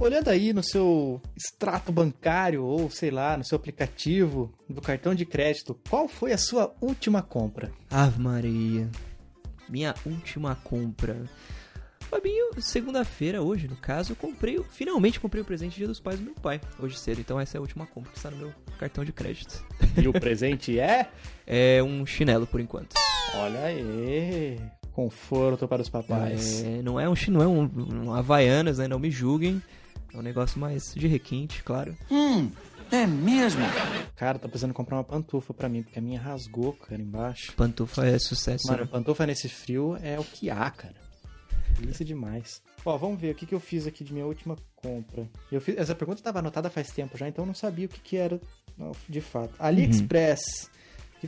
Olhando aí no seu extrato bancário ou sei lá, no seu aplicativo do cartão de crédito, qual foi a sua última compra? Ave Maria. Minha última compra. Fabinho, segunda-feira, hoje, no caso, eu comprei, eu finalmente comprei o presente Dia dos Pais do meu pai, hoje cedo. Então essa é a última compra que está no meu cartão de crédito. E o presente é? É um chinelo, por enquanto. Olha aí, conforto para os papais. É, não é um chinelo, é um, um Havaianas, né? Não me julguem. É um negócio mais de requinte, claro. Hum, é mesmo? Cara, tô precisando comprar uma pantufa pra mim, porque a minha rasgou, cara, embaixo. Pantufa é sucesso. Mano, né? pantufa nesse frio é o que há, cara. Delícia demais. Ó, vamos ver o que, que eu fiz aqui de minha última compra. Eu fiz, essa pergunta estava anotada faz tempo já, então eu não sabia o que, que era de fato. AliExpress.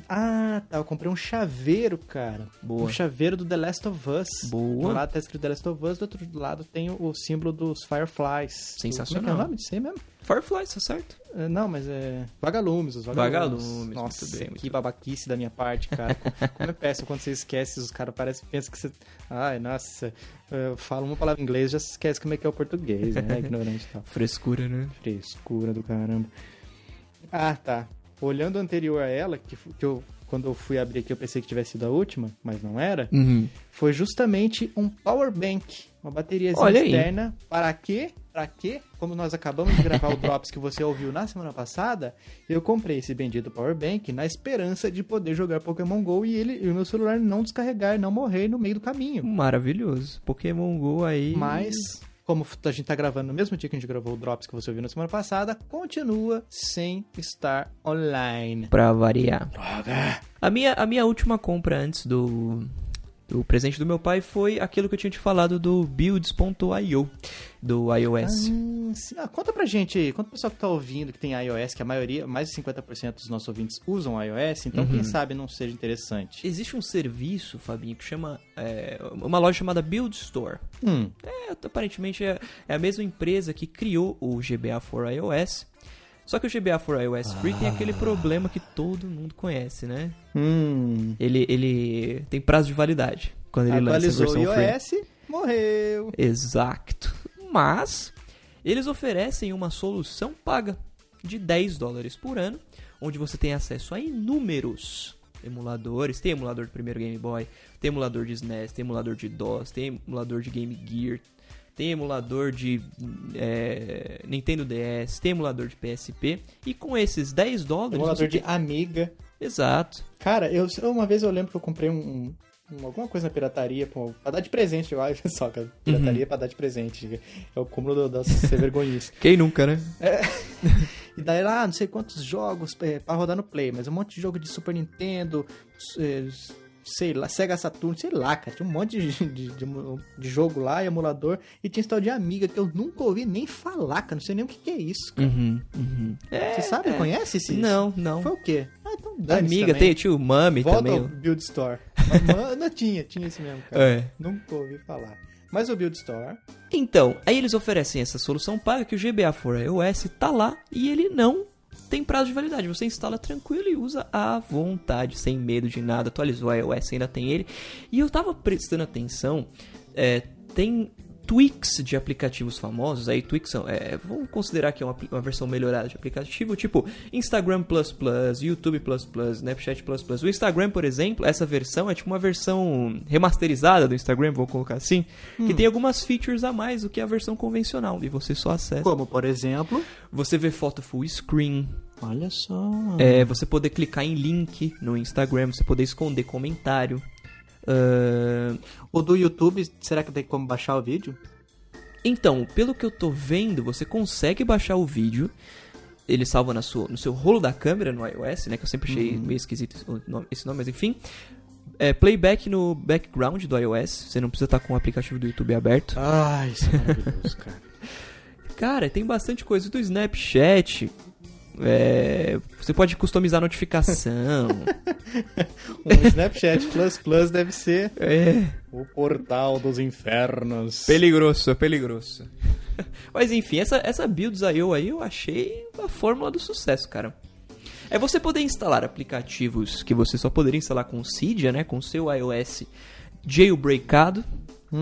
Ah, tá. Eu comprei um chaveiro, cara. Boa. Um chaveiro do The Last of Us. Boa. Do lado tá escrito The Last of Us, do outro lado tem o, símbolo dos Fireflies. Sensacional. Como é que é o nome disso aí mesmo? Firefly, tá certo? É, Não, mas é. Vagalumes, os vagalumes. Vagalumes, Nossa, bem, que babaquice da minha parte, cara. Como é péssimo quando você esquece, os caras parecem pensam que você. Ai, nossa. Eu falo uma palavra em inglês já se esquece como é que é o português, né? Ignorante e tal. Frescura, né? Frescura do caramba. Ah, tá. Olhando anterior a ela, que, que eu. Quando eu fui abrir aqui, eu pensei que tivesse sido a última, mas não era. Uhum. Foi justamente um power bank, uma bateria Olha aí. externa. Para quê? Para quê? Como nós acabamos de gravar o Drops que você ouviu na semana passada, eu comprei esse bendito power bank na esperança de poder jogar Pokémon Go e ele e o meu celular não descarregar, não morrer no meio do caminho. Maravilhoso. Pokémon Go aí. Mas como a gente tá gravando no mesmo dia que a gente gravou o Drops que você ouviu na semana passada, continua sem estar online. Pra variar. Droga! A minha, a minha última compra antes do, do presente do meu pai foi aquilo que eu tinha te falado do builds.io, do iOS. Ah. Ah, conta pra gente aí, conta pro pessoal que tá ouvindo que tem iOS, que a maioria, mais de 50% dos nossos ouvintes usam iOS, então Uhum. quem sabe não seja interessante. Existe um serviço, Fabinho, que chama. é, uma loja chamada Build Store. Hum, É, aparentemente é, é a mesma empresa que criou o GBA for iOS. Só que o GBA for iOS Free tem aquele problema que todo mundo conhece, né? hum. Ele, ele tem prazo de validade quando ele Atualizou lança o a versão free. iOS, morreu. Exato. Mas eles oferecem uma solução paga de 10 dólares por ano, onde você tem acesso a inúmeros emuladores. Tem emulador do primeiro Game Boy, tem emulador de SNES, tem emulador de DOS, tem emulador de Game Gear, tem emulador de é, Nintendo DS, tem emulador de PSP. E com esses 10 dólares. Emulador de tem- Amiga. Exato. Cara, eu, uma vez eu lembro que eu comprei um, um- alguma coisa na pirataria pô, pra dar de presente, eu acho só, cara. Pirataria pra dar de presente. É o cúmulo da ser vergonhice. Quem nunca, né? E daí lá, não sei quantos jogos é, pra rodar no Play, mas um monte de jogo de Super Nintendo, é, sei lá, Sega Saturn, sei lá, cara. Tinha um monte de, de, de, de jogo lá, emulador, e tinha esse tal de Amiga, que eu nunca ouvi nem falar, cara. Não sei nem o que, que é isso, cara. Uhum, uhum. É, Você sabe, conhece esse? Não, não. Foi o quê? Ah, então Amiga, tem tio Mami Volta também. ao Build Store. Mas, não tinha, tinha esse mesmo, cara. É. Nunca ouvi falar. Mas o Build Store. Então, aí eles oferecem essa solução paga que o GBA for iOS tá lá e ele não tem prazo de validade. Você instala tranquilo e usa à vontade, sem medo de nada. Atualizou iOS, ainda tem ele. E eu tava prestando atenção, é, tem tweaks de aplicativos famosos. Aí tweaks são, é, vamos considerar que é uma, uma versão melhorada de aplicativo, tipo Instagram++, YouTube++, Snapchat++. O Instagram, por exemplo, essa versão é tipo uma versão remasterizada do Instagram, vou colocar assim, que tem algumas features a mais do que a versão convencional. E você só acessa. Como, por exemplo... Você vê foto full screen, Olha só. é, você poder clicar em link no Instagram, você poder esconder comentário. Ah, O do YouTube, será que tem como baixar o vídeo? Então, pelo que eu tô vendo, você consegue baixar o vídeo. Ele salva na sua, no seu rolo da câmera no iOS, né? Que eu sempre achei meio esquisito esse nome, esse nome, mas enfim. É, playback no background do iOS. Você não precisa estar com o aplicativo do YouTube aberto. Ai, isso é maravilhoso, cara. Cara, tem bastante coisa do Snapchat. É, você pode customizar a notificação. Um Snapchat Plus Plus deve ser é. o portal dos infernos. Peligroso, peligroso. Mas enfim, essa, essa Builds.io aí eu achei a fórmula do sucesso, cara. É você poder instalar aplicativos que você só poderia instalar com o Cydia, né? Com o seu iOS jailbreakado.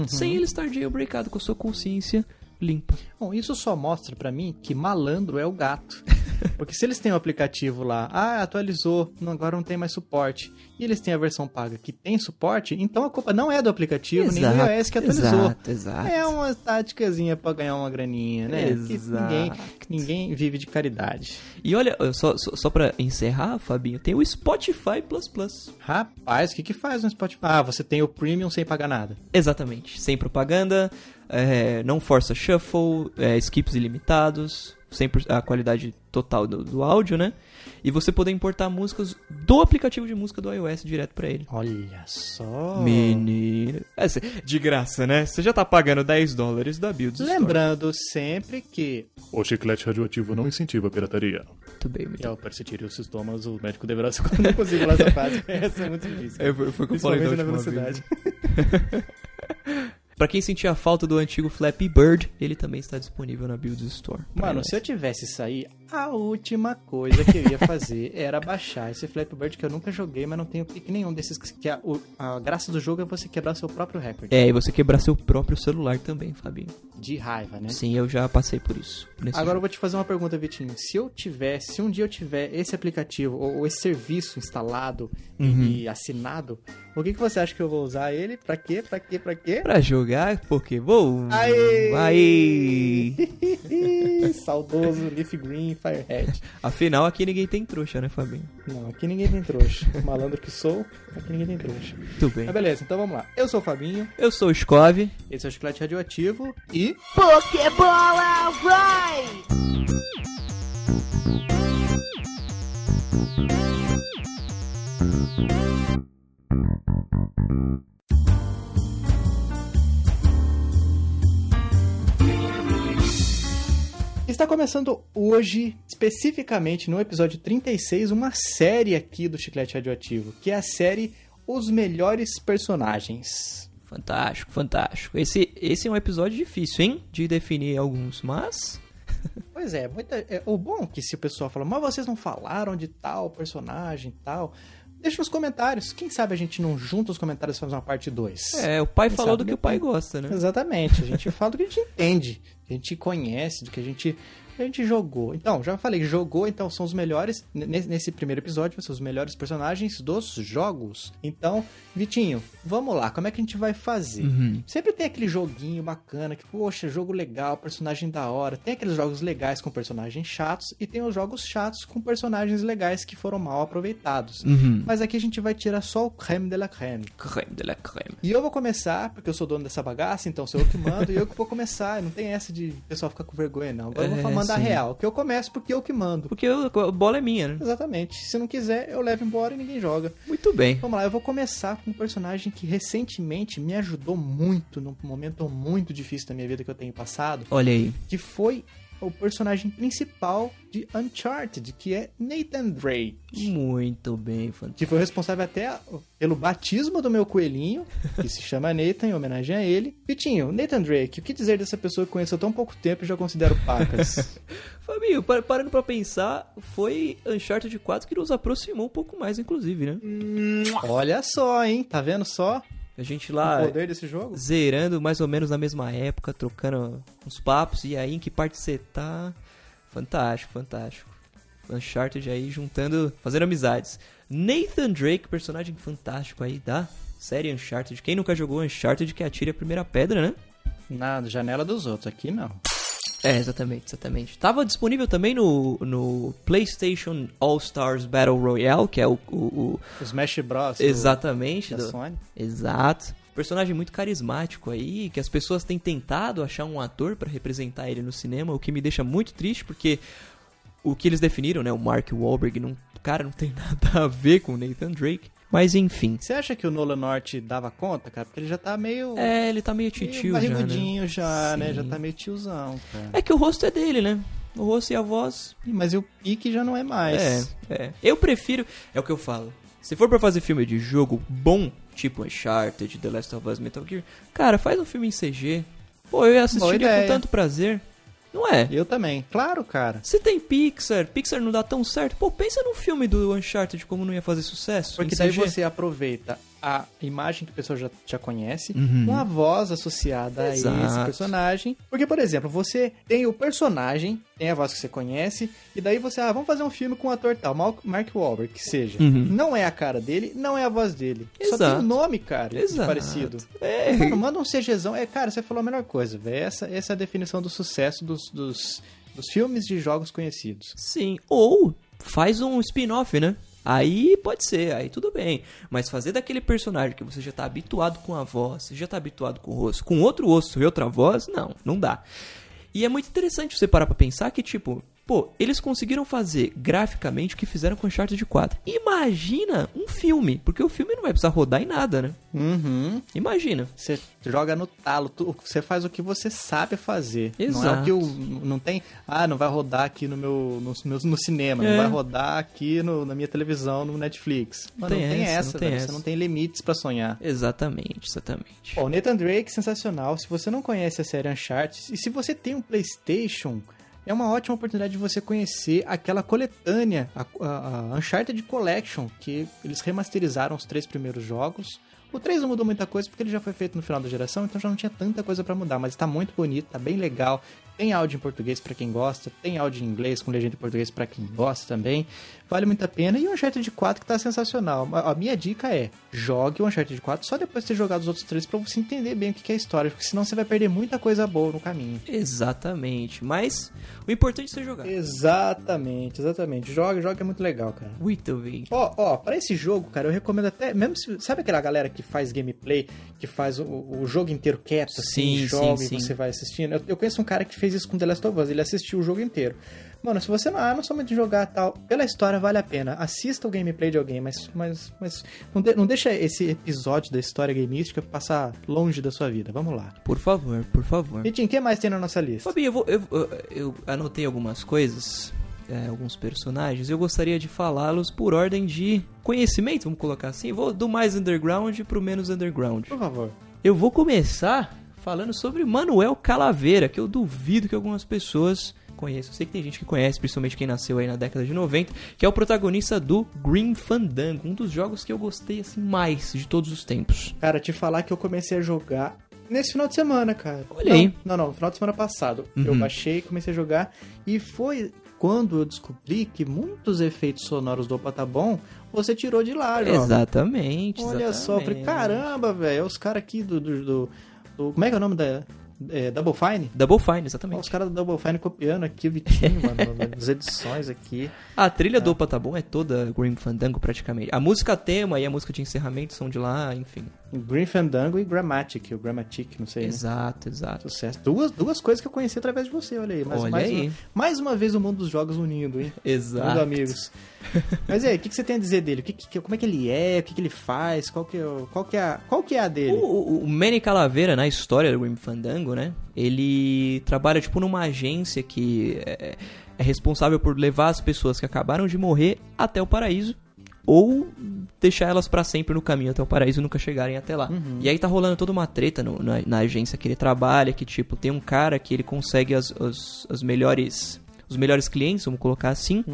Sem ele estar jailbreakado com a sua consciência limpa. Bom, isso só mostra pra mim que malandro é o gato. Porque se eles têm o aplicativo lá, ah, atualizou, não, agora não tem mais suporte, e eles têm a versão paga que tem suporte, então a culpa não é do aplicativo, nem do iOS que atualizou. Exato, exato. É uma táticazinha pra ganhar uma graninha, né? Exato. ninguém, ninguém vive de caridade. E olha, só, só, só pra encerrar, Fabinho, tem o Spotify Plus Plus. Rapaz, o que que faz no Spotify? Ah, você tem o Premium sem pagar nada. Exatamente. Sem propaganda, é, não força shuffle, é, skips ilimitados, 100% a qualidade total do, do áudio, né? E você poder importar músicas do aplicativo de música do iOS direto pra ele. Olha só. Menino. É, de graça, né? Você já tá pagando 10 dólares da Store. Lembrando sempre que O chiclete radioativo não incentiva a pirataria. Muito bem, muito E ao persistir os sintomas, o médico deverá se não consigo falar essa frase. Essa é muito difícil. É, foi, foi o que eu falei da na velocidade. Pra quem sentia falta do antigo Flappy Bird, ele também está disponível na Builds Store. Mano, iOS. se eu tivesse isso aí, a última coisa que eu ia fazer era baixar esse Flappy Bird que eu nunca joguei, mas não tenho pique nenhum desses que a, a graça do jogo é você quebrar seu próprio recorde. É, e você quebrar seu próprio celular também, Fabinho. De raiva, né? Sim, eu já passei por isso. Agora eu jogo. vou te fazer uma pergunta, Vitinho. Se eu tivesse, se um dia eu tiver esse aplicativo ou, ou esse serviço instalado e- Uhum. e assinado, o que, que você acha que eu vou usar ele? Pra quê? Pra quê? Pra quê? Pra jogar Pokémon. Aê! Aê! Saudoso Leaf Green Firehead. Afinal, aqui ninguém tem trouxa, né, Fabinho? Não, aqui ninguém tem trouxa. Malandro que sou, aqui ninguém tem trouxa. Tudo bem. Mas beleza, então vamos lá. Eu sou o Fabinho, Eu sou o Scov. esse é o Chiclete Radioativo e... Pokébola vai! Está começando hoje, especificamente no episódio 36, uma série aqui do Chiclete Radioativo, que é a série Os Melhores Personagens. Fantástico, fantástico. Esse, esse é um episódio difícil, hein? De definir alguns, mas. Pois é, muita, é, o bom é que se o pessoal fala, mas vocês não falaram de tal personagem e tal, deixa nos comentários. Quem sabe a gente não junta os comentários e faz uma parte 2. É, o pai Quem falou do que o pai gosta, né? Exatamente, a gente fala do que a gente entende, a gente conhece, do que a gente, a gente jogou. Então, já falei, jogou, então são os melhores, nesse, primeiro episódio, vão ser os melhores personagens dos jogos. Então, Vitinho, vamos lá, como é que a gente vai fazer? Uhum. Sempre tem aquele joguinho bacana, que, poxa, jogo legal, personagem da hora. Tem aqueles jogos legais com personagens chatos, e tem os jogos chatos com personagens legais que foram mal aproveitados. Uhum. Mas aqui a gente vai tirar só o creme de la creme. Creme de la creme. E eu vou começar, porque eu sou dono dessa bagaça, então sou eu que mando e eu que vou começar. Não tem essa de o pessoal ficar com vergonha, não. Agora eu É, vou mandar sim. real, que eu começo porque eu que mando. Porque eu- a bola é minha, né? Exatamente. Se não quiser, eu levo embora e ninguém joga. Muito bem. Vamos lá, eu vou começar com um personagem que recentemente me ajudou muito, num momento muito difícil da minha vida que eu tenho passado, Olha aí. que foi o personagem principal de Uncharted, que é Nathan Drake. Muito bem, fantástico. que foi responsável até pelo batismo do meu coelhinho, que se chama Nathan, em homenagem a ele. Vitinho, Nathan Drake, o que dizer dessa pessoa que conheço há tão pouco tempo e já considero pacas? Fabinho, pa- parando pra pensar, foi Uncharted 4 que nos aproximou um pouco mais, inclusive, né? Olha só, hein? Tá vendo só A gente o lá poder desse jogo? zerando mais ou menos na mesma época, trocando uns papos, e aí em que parte você tá? Fantástico, fantástico. Uncharted aí juntando, fazendo amizades. Nathan Drake, personagem fantástico aí da série Uncharted. Quem nunca jogou Uncharted que atire a primeira pedra, né? Na janela dos outros, aqui não. É, exatamente, exatamente. Tava disponível também no, no PlayStation All Stars Battle Royale, que é o. o- o- Smash Bros. do- exatamente. da do- Sony. Exato. Personagem muito carismático aí, que as pessoas têm tentado achar um ator pra representar ele no cinema, o que me deixa muito triste, porque o que eles definiram, né, o Mark Wahlberg, não, cara, não tem nada a ver com o Nathan Drake. Mas enfim. Você acha que o Nolan Norte dava conta, cara? Porque ele já tá meio. É, ele tá meio meio titio já, né? barrigudinho já, né? Sim. Já tá meio tiozão, cara. É que o rosto é dele, né? O rosto e a voz Mas o pique já não é mais. É, é. Eu prefiro. É o que eu falo. Se for pra fazer filme de jogo bom, tipo Uncharted, The Last of Us, Metal Gear, cara, faz um filme em CG. Pô, eu assistiria com tanto prazer. Não é? Eu também. Claro, cara. Se tem Pixar, Pixar não dá tão certo, pô, pensa num filme do Uncharted como não ia fazer sucesso. Porque daí CG. você aproveita a imagem que a pessoa já, já conhece, Uhum. com a voz associada a esse Exato. personagem. Porque, por exemplo, você tem o personagem, tem a voz que você conhece, e daí você, ah, vamos fazer um filme com o ator tal, Mark Wahlberg, que seja. Uhum. Não é a cara dele, não é a voz dele. Só tem Exato. o nome, cara, Exato. parecido. É. Mano, manda um CGzão. É, cara, você falou a melhor coisa, velho. Essa, essa é a definição do sucesso dos, dos, dos filmes de jogos conhecidos. Sim, ou faz um spin-off, né? Aí pode ser, aí tudo bem. Mas fazer daquele personagem que você já tá habituado com a voz, já tá habituado com o rosto, com outro rosto e outra voz, não, não dá. E é muito interessante você parar pra pensar que, tipo, pô, eles conseguiram fazer graficamente o que fizeram com Uncharted 4. Imagina um filme, porque o filme não vai precisar rodar em nada, né? Uhum. Imagina. Você joga no talo, você faz o que você sabe fazer. Não é Exato. o que o, não tem, ah, não vai rodar aqui no meu no, meu- no cinema, É. não vai rodar aqui no- na minha televisão, no Netflix. Mano, tem não tem essa, não tem essa. Você não tem limites pra sonhar. Exatamente, exatamente. Bom, Nathan Drake, sensacional. Se você não conhece a série Uncharted, e se você tem um PlayStation, é uma ótima oportunidade de você conhecer aquela coletânea, a, a- Uncharted Collection, que eles remasterizaram os três primeiros jogos. O 3 não mudou muita coisa porque ele já foi feito no final da geração, então já não tinha tanta coisa pra mudar, mas tá muito bonito, tá bem legal. Tem áudio em português pra quem gosta, tem áudio em inglês com legenda em português pra quem gosta também. Vale muito a pena. E o Uncharted 4 que tá sensacional. A minha dica é: jogue o Uncharted 4 só depois de ter jogado os outros três pra você entender bem o que é a história, porque senão você vai perder muita coisa boa no caminho. Exatamente. Mas o importante é você jogar. Exatamente, exatamente. Joga, joga é muito legal, cara. Muito bem. Ó, ó, pra esse jogo, cara, eu recomendo até. Mesmo se. Sabe aquela galera que faz gameplay, que faz o, o jogo inteiro quieto, assim, Sim, joga sim, e sim. você vai assistindo? Eu, eu conheço um cara que fez isso com The Last of Us, ele assistiu o jogo inteiro. Mano, se você não, ah, não sou muito de jogar tal, pela história vale a pena. Assista o gameplay de alguém, mas, mas, mas não, de- não deixa esse episódio da história gameística passar longe da sua vida. Vamos lá. Por favor, por favor. Vitinho, o que mais tem na nossa lista? Fabinho, eu, vou- eu- eu- eu anotei algumas coisas, é, alguns personagens, e eu gostaria de falá-los por ordem de conhecimento, vamos colocar assim. Vou do mais underground pro menos underground. Por favor. Eu vou começar falando sobre Manuel Calaveira, que eu duvido que algumas pessoas conheçam. Eu sei que tem gente que conhece, principalmente quem nasceu aí na década de 90, que é o protagonista do Green Fandango, um dos jogos que eu gostei assim mais de todos os tempos. Cara, te falar que eu comecei a jogar nesse final de semana, cara. Olha não. Não, não, final de semana passado. Uhum. Eu baixei, comecei a jogar e foi quando eu descobri que muitos efeitos sonoros do Opa Tá Bom você tirou de lá, João. Exatamente, Olha só, eu falei, caramba, velho, os caras aqui do, do, do- do- Como é que é o nome da. É, Double Fine? Double Fine, Ó, exatamente. os caras do Double Fine copiando aqui o Vitinho, mano, as edições aqui. A trilha do Opa Tá Bom é toda Green Fandango praticamente. A música tema e a música de encerramento são de lá, enfim. Green Fandango e Grammatic, o Grammatic, não sei. né? Exato, exato. Sucesso. Duas, duas coisas que eu conheci através de você, olha aí. Mas Olha mais, aí. Uma, mais uma vez o mundo dos jogos unindo, hein? Exato. Unindo amigos. Mas aí, o que, que você tem a dizer dele? O que, que- como é que ele é? O que, que ele faz? Qual que é, o- qual que é, a, qual que é a O, dele? o, o Manny Calaveira, na história do Grim Fandango, né? Ele trabalha, tipo, numa agência que é, é responsável por levar as pessoas que acabaram de morrer até o paraíso ou deixar elas pra sempre no caminho até o paraíso e nunca chegarem até lá. E aí tá rolando toda uma treta no- na, na agência que ele trabalha, que, tipo, tem um cara que ele consegue as, as, as melhores... Os melhores clientes, vamos colocar assim,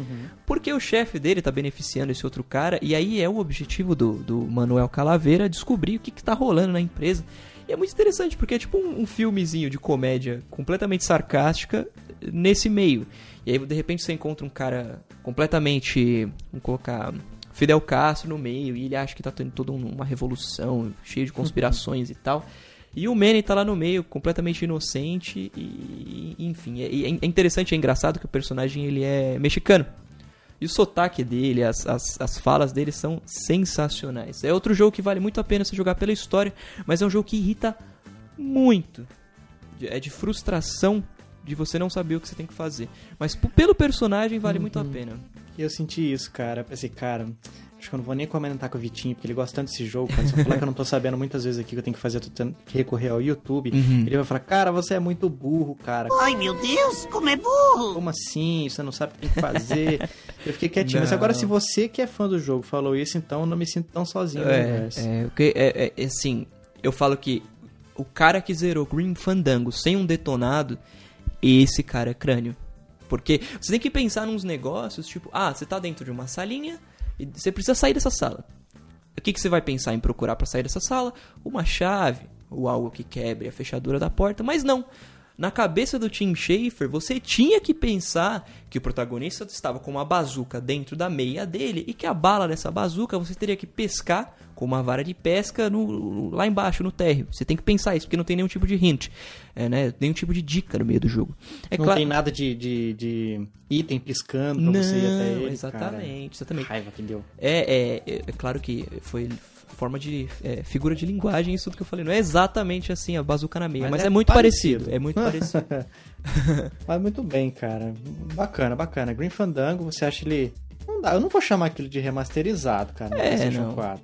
porque o chefe dele tá beneficiando esse outro cara, e aí é o objetivo do, do Manuel Calaveira descobrir o que, que tá rolando na empresa. E é muito interessante, porque é tipo um, um filmezinho de comédia completamente sarcástica nesse meio. E aí, de repente, você encontra um cara completamente, vamos colocar, Fidel Castro no meio, e ele acha que tá tendo toda um- uma revolução, cheio de conspirações e tal. E o Manny tá lá no meio, completamente inocente e, enfim, é, é interessante, é engraçado que o personagem ele é mexicano. E o sotaque dele, as, as, as falas dele são sensacionais. É outro jogo que vale muito a pena você jogar pela história, mas é um jogo que irrita muito. É de frustração de você não saber o que você tem que fazer. Mas pelo personagem vale muito a pena. E eu senti isso, cara. Pensei, cara, acho que eu não vou nem comentar com o Vitinho, porque ele gosta tanto desse jogo, cara. Se eu falar que eu não tô sabendo muitas vezes aqui que eu tenho que fazer, eu tô tendo que recorrer ao YouTube, ele vai falar, cara, você é muito burro, cara. Ai, meu Deus, como é burro! Como assim? Você não sabe o que tem que fazer. eu fiquei quietinho. Mas Não. agora, se você que é fã do jogo falou isso, então eu não me sinto tão sozinho no É, universo. é, o que- é, é, é, assim, eu falo que o cara que zerou Green Fandango sem um detonado, esse cara é crânio. Porque você tem que pensar nos negócios, tipo, ah, você tá dentro de uma salinha e você precisa sair dessa sala. O que, que você vai pensar em procurar para sair dessa sala? Uma chave ou algo que quebre a fechadura da porta, mas não. Na cabeça do Tim Schafer, você tinha que pensar que o protagonista estava com uma bazuca dentro da meia dele e que a bala dessa bazuca você teria que pescar com uma vara de pesca no, lá embaixo, no térreo. Você tem que pensar isso, porque não tem nenhum tipo de hint, é, né? nenhum tipo de dica no meio do jogo. É não claro... tem nada de, de, de item piscando pra não, você ir até ele. Exatamente, cara. exatamente. Raiva que deu. É, é, é, é claro que foi forma de é, figura de linguagem isso tudo que eu falei. Não é exatamente assim a bazuca na meia, mas, Mas é, é muito parecido. parecido. É muito parecido. Mas muito bem, cara. Bacana, bacana. Green Fandango, você acha ele. Não dá, eu não vou chamar aquilo de remasterizado, cara, É, não. 4.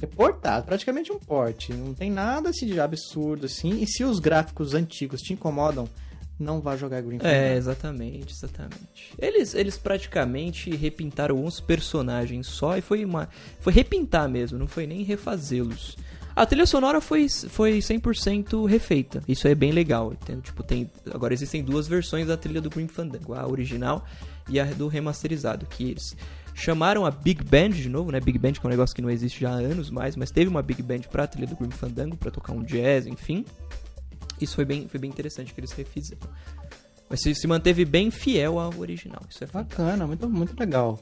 É portado, praticamente um porte. Não tem nada assim de absurdo assim. E se os gráficos antigos te incomodam, não vá jogar Green É, Fandango. exatamente, exatamente. Eles, eles praticamente repintaram uns personagens só e foi uma. Foi repintar mesmo, não foi nem refazê-los. A trilha sonora foi, foi 100% refeita. Isso é bem legal. Tem, tipo, tem, agora existem duas versões da trilha do Green Fandango, a original e a do remasterizado, que eles chamaram a Big Band de novo, né? Big Band que é um negócio que não existe já há anos mais, mas teve uma Big Band pra trilha do Green Fandango pra tocar um jazz, enfim. Isso foi bem, foi bem interessante que eles refizeram. Mas se, se manteve bem fiel ao original. Isso é. Bacana, muito, muito legal.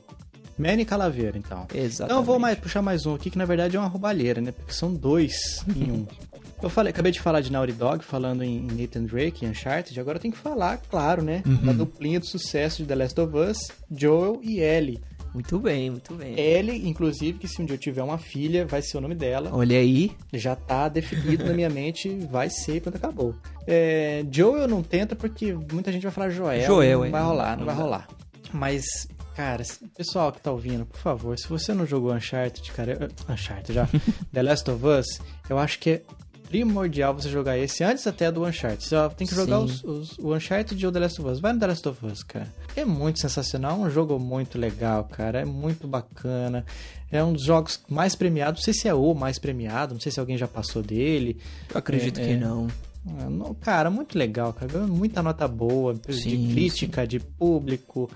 Manny Calaveira, então. Exatamente. Então eu vou mais, puxar mais um aqui, que na verdade é uma roubalheira, né? Porque são dois em um. Eu falei, acabei de falar de Naughty Dog, falando em Nathan Drake, em Uncharted, agora eu tenho que falar, claro, né? Da duplinha do sucesso de The Last of Us, Joel e Ellie. Muito bem, muito bem. Ellie, inclusive, que se um dia eu tiver uma filha, vai ser o nome dela. Olha aí. Já tá definido na minha mente, vai ser quando acabou. É, Joel não tenta porque muita gente vai falar Joel. Joel, não é. vai rolar, não, vai rolar. Mas, cara, pessoal que tá ouvindo, por favor, se você não jogou Uncharted, cara, eu- Uncharted já, The Last of Us, eu acho que é primordial você jogar esse antes até do Uncharted. Você tem que jogar Sim. os, os- o Uncharted e o The Last of Us. Vai no The Last of Us, cara. É muito sensacional, é um jogo muito legal, cara. É muito bacana. É um dos jogos mais premiados. Não sei se é o mais premiado, não sei se alguém já passou dele. Eu acredito É, que é. não. Não, Cara, muito legal, cara. Ganhou muita nota boa, de Sim, crítica, de público.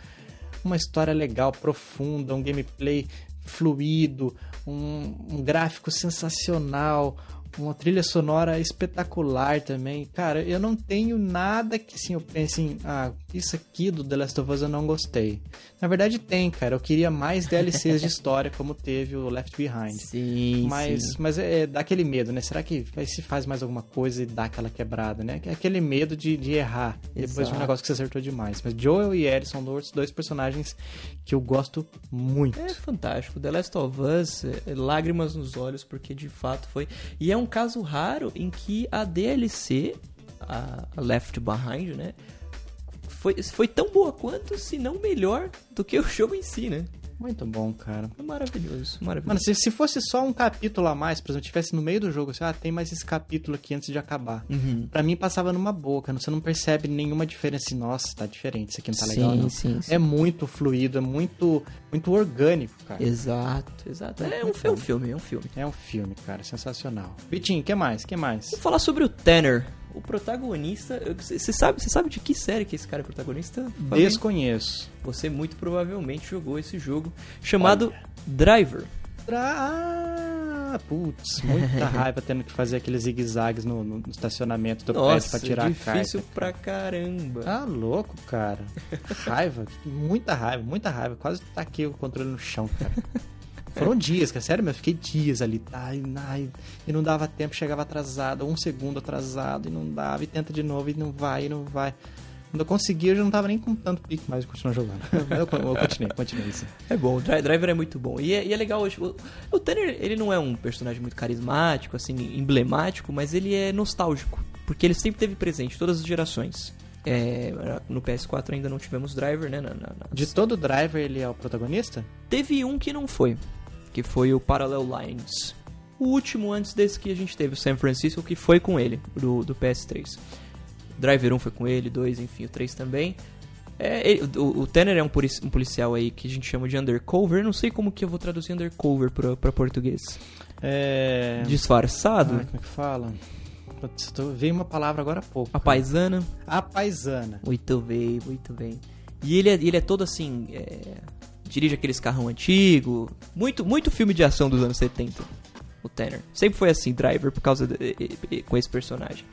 Uma história legal, profunda, um gameplay fluido, um, um gráfico sensacional, uma trilha sonora espetacular também. Cara, eu não tenho nada que assim, eu pense em, ah, isso aqui do The Last of Us eu não gostei. Na verdade tem, cara. Eu queria mais DLCs de história, como teve o Left Behind. Sim, Mas, sim. mas é, é, dá aquele medo, né? Será que se faz mais alguma coisa e dá aquela quebrada, né? Aquele medo de, de errar depois de um Exato. negócio que você acertou demais. Mas Joel e Ellie são dois, dois personagens que eu gosto muito. É fantástico. The Last of Us, é, lágrimas nos olhos, porque de fato foi. E é um caso raro em que a DLC, a Left Behind, né? Foi, foi tão boa quanto, se não melhor, do que o jogo em si, né? Muito bom, cara. É maravilhoso, maravilhoso. Mano, se, se fosse só um capítulo a mais, por exemplo, tivesse no meio do jogo, assim, ah, tem mais esse capítulo aqui antes de acabar. Uhum. Pra mim passava numa boca, você não percebe nenhuma diferença. assim, Nossa, tá diferente, isso aqui não tá legal, sim, não. sim, sim. É muito fluido, é muito, muito orgânico, cara. Exato, exato. É um, é um filme, é um filme. É um filme, cara, sensacional. Vitinho, o que mais? que mais? Vou falar sobre o Tanner. O protagonista. Você sabe, você sabe de que série que esse cara é protagonista? Fabinho? Desconheço. Você muito provavelmente jogou esse jogo chamado Driver. Ah, putz, muita raiva tendo que fazer aqueles zigue-zagues no, no estacionamento do Nossa, pra tirar a difícil carta. pra caramba. Tá louco, cara. Raiva, muita raiva, muita raiva. Quase taquei o controle no chão, cara. Foram dias, cara. Sério, eu fiquei dias ali. Ai, ai, e não dava tempo, chegava atrasado, um segundo atrasado, e não dava, e tenta de novo, e não vai, e não vai. Quando eu consegui, eu já não tava nem com tanto pique mais de continuar jogando. Mas eu, eu continuei, continuei assim. É bom, o Dri- Driver é muito bom. E é, e é legal hoje. O, o Tanner, ele não é um personagem muito carismático, assim, emblemático, mas ele é nostálgico. Porque ele sempre teve presente, todas as gerações. É, no PS4 ainda não tivemos Driver, né? na- na- nas- De todo driver, ele é o protagonista? Teve um que não foi, que foi o Parallel Lines. O último antes desse que a gente teve, o San Francisco, que foi com ele, do, do PS3. Driver 1 foi com ele, 2, enfim, o 3 também. É, ele- o, o Tanner é um, polici- policial aí que a gente chama de undercover. Não sei como que eu vou traduzir undercover pra, pra português. É. Disfarçado? Ah, como é que fala? Putz, veio uma palavra agora há pouco. A paisana? A paisana. Muito bem, muito bem. E ele é, ele é todo assim. é, dirige aqueles carrão antigo. Muito, muito filme de ação dos anos 70. O Tanner. Sempre foi assim, Driver, por causa de, com esse personagem.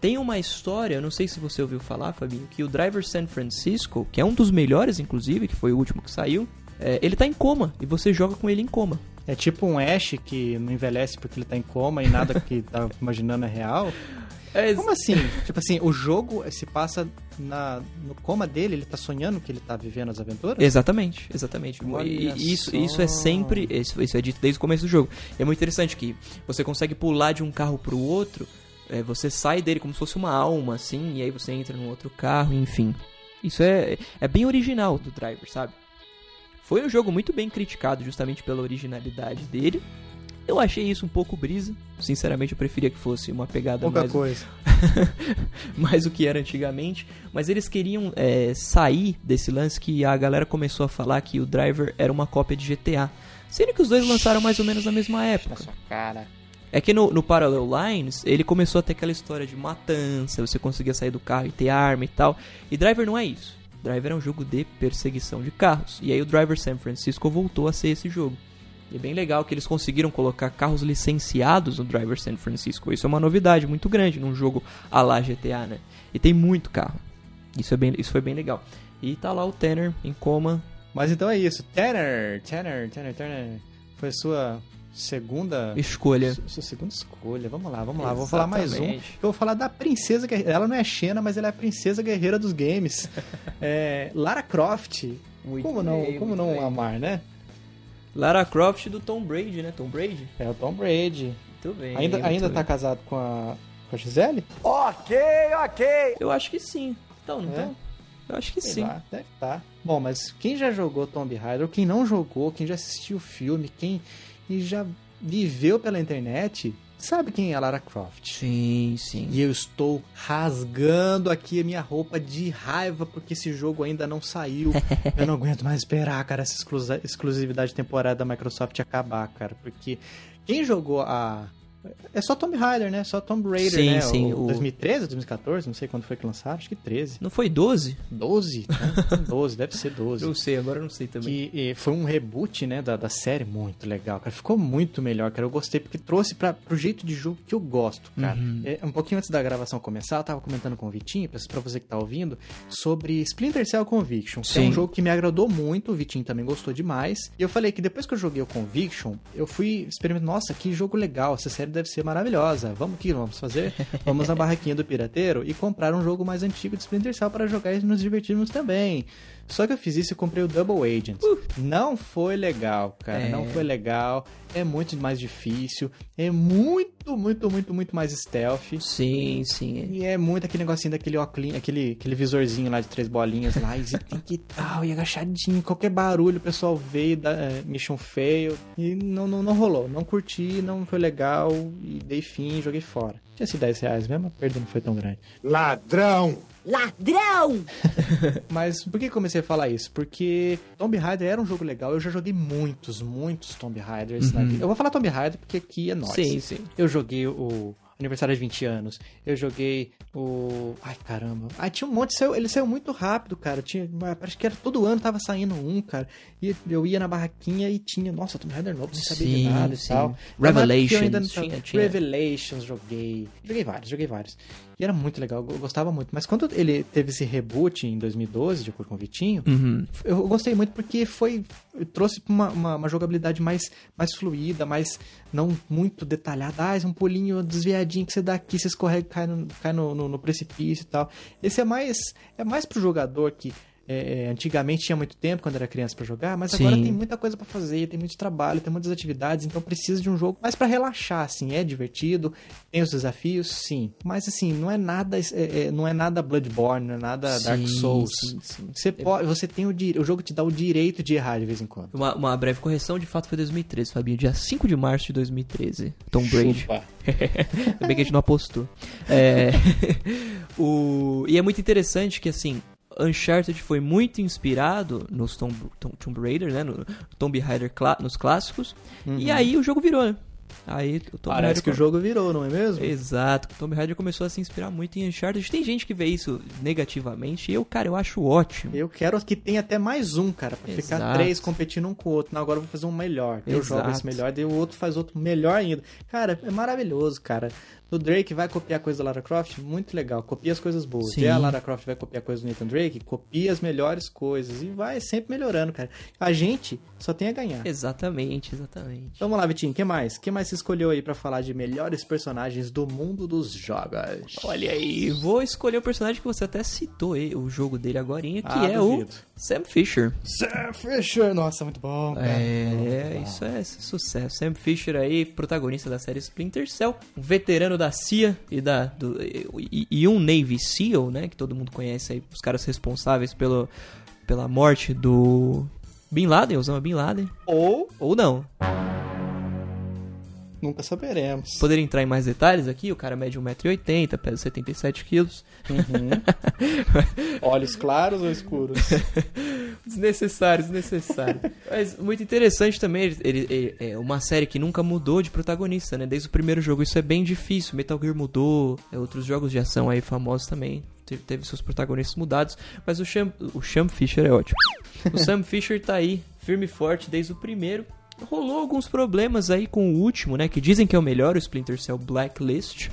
Tem uma história, eu não sei se você ouviu falar, Fabinho, que o Driver San Francisco, que é um dos melhores, inclusive, que foi o último que saiu, é, ele tá em coma e você joga com ele em coma. É tipo um Ash que não envelhece porque ele tá em coma e nada que tá imaginando é real. É, Como assim? tipo assim, o jogo se passa na, no coma dele, ele tá sonhando que ele tá vivendo as aventuras? Exatamente, exatamente. Olha E isso, só. isso é sempre. Isso, isso é dito desde o começo do jogo. É muito interessante que você consegue pular de um carro pro outro, é, você sai dele como se fosse uma alma, assim, e aí você entra num outro carro, enfim. Isso é, é bem original do Driver, sabe? Foi um jogo muito bem criticado justamente pela originalidade dele. Eu achei isso um pouco brisa. Sinceramente, eu preferia que fosse uma pegada Pouca mais coisa. mais do que era antigamente, mas eles queriam é, sair desse lance que a galera começou a falar que o Driver era uma cópia de GTA. Sendo que os dois lançaram mais ou menos na mesma época. sua cara. É que no, no Parallel Lines, ele começou a ter aquela história de matança, você conseguia sair do carro e ter arma e tal. E Driver não é isso. Driver é um jogo de perseguição de carros. E aí o Driver San Francisco voltou a ser esse jogo. E é bem legal que eles conseguiram colocar carros licenciados no Driver San Francisco. Isso é uma novidade muito grande num jogo a la GTA, né? E tem muito carro. Isso, é bem, isso foi bem legal. E tá lá o Tanner em coma. Mas então é isso. Tanner, Tanner, Tanner, Tanner. Foi a sua segunda. Escolha. Su- Sua segunda escolha. Vamos lá, vamos lá. Vou falar mais um. Exatamente. Eu vou falar da princesa guerreira. Ela não é Xena, mas ela é a princesa guerreira dos games. É, Lara Croft. Muito como não, bem, como muito não bem. amar, né? Lara Croft do Tom Brady, né? Tom Brady? É o Tom Brady. Muito bem. Ainda, muito ainda bem. tá casado com a, com a Gisele? Eu acho que sim. Então, não É? então? Eu acho que Sei sim. lá, deve estar. Bom, mas quem já jogou Tomb Raider, ou quem não jogou, quem já assistiu o filme, quem e já viveu pela internet, sabe quem é a Lara Croft. Sim, sim. E eu estou rasgando aqui a minha roupa de raiva porque esse jogo ainda não saiu. eu não aguento mais esperar, cara, essa exclusividade temporária da Microsoft acabar, cara. Porque quem jogou a. É só Tomb Raider, né? Só Tomb Raider, Sim, né? sim, O o- 2013, 2014, não sei quando foi que lançaram, acho que 13. Não foi 12? 12? Né? 12, deve ser 12. Eu sei, agora eu não sei também. Que foi um reboot, né, da, da série muito legal, cara. Ficou muito melhor, cara. Eu gostei porque trouxe para pro jeito de jogo que eu gosto, cara. Uhum. É, um pouquinho antes da gravação começar, eu tava comentando com o Vitinho, pra, pra você que tá ouvindo, sobre Splinter Cell Conviction. É um jogo que me agradou muito, o Vitinho também gostou demais. E eu falei que depois que eu joguei o Conviction, eu fui experimentar, nossa, que jogo legal, essa série deve ser maravilhosa. Vamos que vamos fazer? Vamos na barraquinha do pirateiro e comprar um jogo mais antigo de Splinter Cell para jogar e nos divertirmos também. Só que eu fiz isso e comprei o Double Agent. Não foi legal, cara. É. Não foi legal. É muito mais difícil. É muito, muito, muito, muito mais stealth. Sim, sim. E é muito aquele negocinho daquele óculos, aquele, aquele visorzinho lá de três bolinhas lá, e tem que tal, e agachadinho, qualquer barulho o pessoal veio, dá, é, mission feio, e não, não, não rolou, não curti, não foi legal, e dei fim, joguei fora. Tinha sido 10 reais mesmo, a perda não foi tão grande. Ladrão! Ladrão! Mas por que comecei a falar isso? Porque Tomb Raider era um jogo legal, eu já joguei muitos, muitos Tomb Raiders na vida. Eu vou falar Tomb Raider porque aqui é nós. Sim, sim. Eu joguei o aniversário de 20 anos. Eu joguei o. Ai, caramba. Ah, tinha um monte. Saiu, ele saiu muito rápido, cara. Tinha, acho que era todo ano tava saindo um, cara. E eu ia na barraquinha e tinha. Nossa, Tomb Raider novo, não sabia de Sim, nada sim. e tal. Revelations, ainda não tinha- tinha. Revelations joguei. Joguei vários, joguei vários. E era muito legal, eu gostava muito. Mas quando ele teve esse reboot em 2012, de acordo com o Vitinho, Uhum. eu gostei muito porque foi trouxe uma, uma, uma jogabilidade mais, mais fluida, mais não muito detalhada. Ah, é um pulinho desviadinho que você dá aqui, você escorrega e cai, no, cai no, no, no precipício e tal. Esse é mais é mais pro jogador que é, é, antigamente tinha muito tempo quando era criança pra jogar, mas agora Sim. tem muita coisa pra fazer, tem muito trabalho, tem muitas atividades, então precisa de um jogo mais pra relaxar, assim, é divertido, tem os desafios, sim, mas assim não é nada, é, é, não é nada Bloodborne, não é nada Dark Sim, Souls. sim, sim. Você pode, você tem o dire... o jogo te dá o direito de errar de vez em quando. Uma, uma breve correção, de fato foi 2013, Fabinho. Dia 5 de março de 2013. Tom Brady. Ainda bem que a gente não apostou. É, o, e é muito interessante que, assim, Uncharted foi muito inspirado nos Tomb, Tom- Tomb Raider, né? No Tomb Raider nos clássicos. E aí o jogo virou, né? Aí o Tomb Parece Raider que o jogo virou, não é mesmo? Exato, o Tomb Raider começou a se inspirar muito em Uncharted. Tem gente que vê isso negativamente, eu, cara, eu acho ótimo. Eu quero que tenha até mais um, cara, pra ficar Exato. três competindo um com o outro. Não, agora eu vou fazer um melhor. Eu Exato. jogo esse melhor, daí o outro faz outro melhor ainda. Cara, é maravilhoso, cara. O Drake vai copiar coisa da Lara Croft, muito legal. Copia as coisas boas. Sim. E a Lara Croft vai copiar coisas do Nathan Drake, copia as melhores coisas. E vai sempre melhorando, cara. A gente só tem a ganhar. Exatamente, exatamente. Vamos lá, Vitinho, o que mais? Que mais você escolheu aí pra falar de melhores personagens do mundo dos jogos? Olha aí, vou escolher o personagem que você até citou aí, o jogo dele agora, que Ah, é duvido. o Sam Fisher. Sam Fisher! Nossa, muito bom, cara. É, isso é sucesso. Sam Fisher aí, protagonista da série Splinter Cell, um veterano da CIA e, da, do, e, e um Navy SEAL, né? Que todo mundo conhece aí, os caras responsáveis pelo, pela morte do Bin Laden, Osama Bin Laden. Ou Ou não. Nunca saberemos. Poderia entrar em mais detalhes aqui, o cara mede 1,80m, pesa 77 quilos. Olhos claros ou escuros? Desnecessário, desnecessário. Mas muito interessante também, ele, ele- é uma série que nunca mudou de protagonista, né? Desde o primeiro jogo, isso é bem difícil. Metal Gear mudou, é, outros jogos de ação aí famosos também. Teve, teve seus protagonistas mudados, mas o Sam, o Sam Fisher é ótimo. O Sam Fisher tá aí, firme e forte desde o primeiro. Rolou alguns problemas aí com o último, né? Que dizem que é o melhor, o Splinter Cell Blacklist.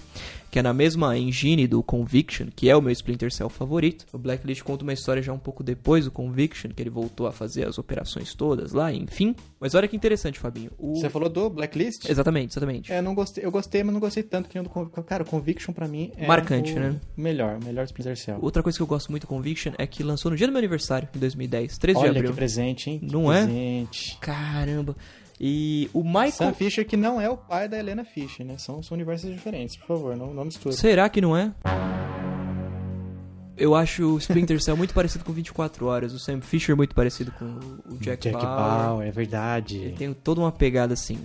Que é na mesma engine do Conviction, que é o meu Splinter Cell favorito. O Blacklist conta uma história já um pouco depois do Conviction, que ele voltou a fazer as operações todas lá, enfim. Mas olha que interessante, Fabinho. O... Você falou do Blacklist? Exatamente, exatamente. É, não gostei, eu gostei, mas não gostei tanto que nem o do Conviction. Cara, o Conviction pra mim é Marcante, o né? melhor, melhor Splinter Cell. Outra coisa que eu gosto muito do Conviction é que lançou no dia do meu aniversário, em 2010, 13 de Olha abril. que presente, hein? Que Não é? presente. Caramba. E o Michael... Sam Fisher que não é o pai da Helena Fisher, né? São, são universos diferentes, por favor, não, não mistura. Será que não é? Eu acho o Splinter Cell muito parecido com 24 Horas, o Sam Fisher muito parecido com o Jack, Jack Bauer. Bauer, é verdade. Ele tem toda uma pegada assim.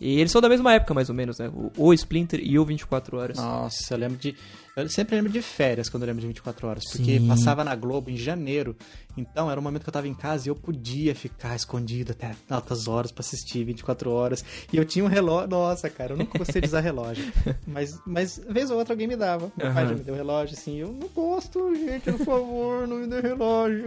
E eles são da mesma época, mais ou menos, né? O, o Splinter e o 24 Horas. Nossa, eu lembro de. Eu sempre lembro de férias quando eu lembro de 24 horas. Porque Sim. passava na Globo em janeiro. Então era um momento que eu tava em casa e eu podia ficar escondido até altas horas pra assistir 24 horas. E eu tinha um relógio. Nossa, cara, eu nunca gostei de usar relógio. Mas, mas vez ou outra alguém me dava. Meu pai Aham. já me deu relógio assim. Eu não gosto, gente, por favor, não me dê relógio.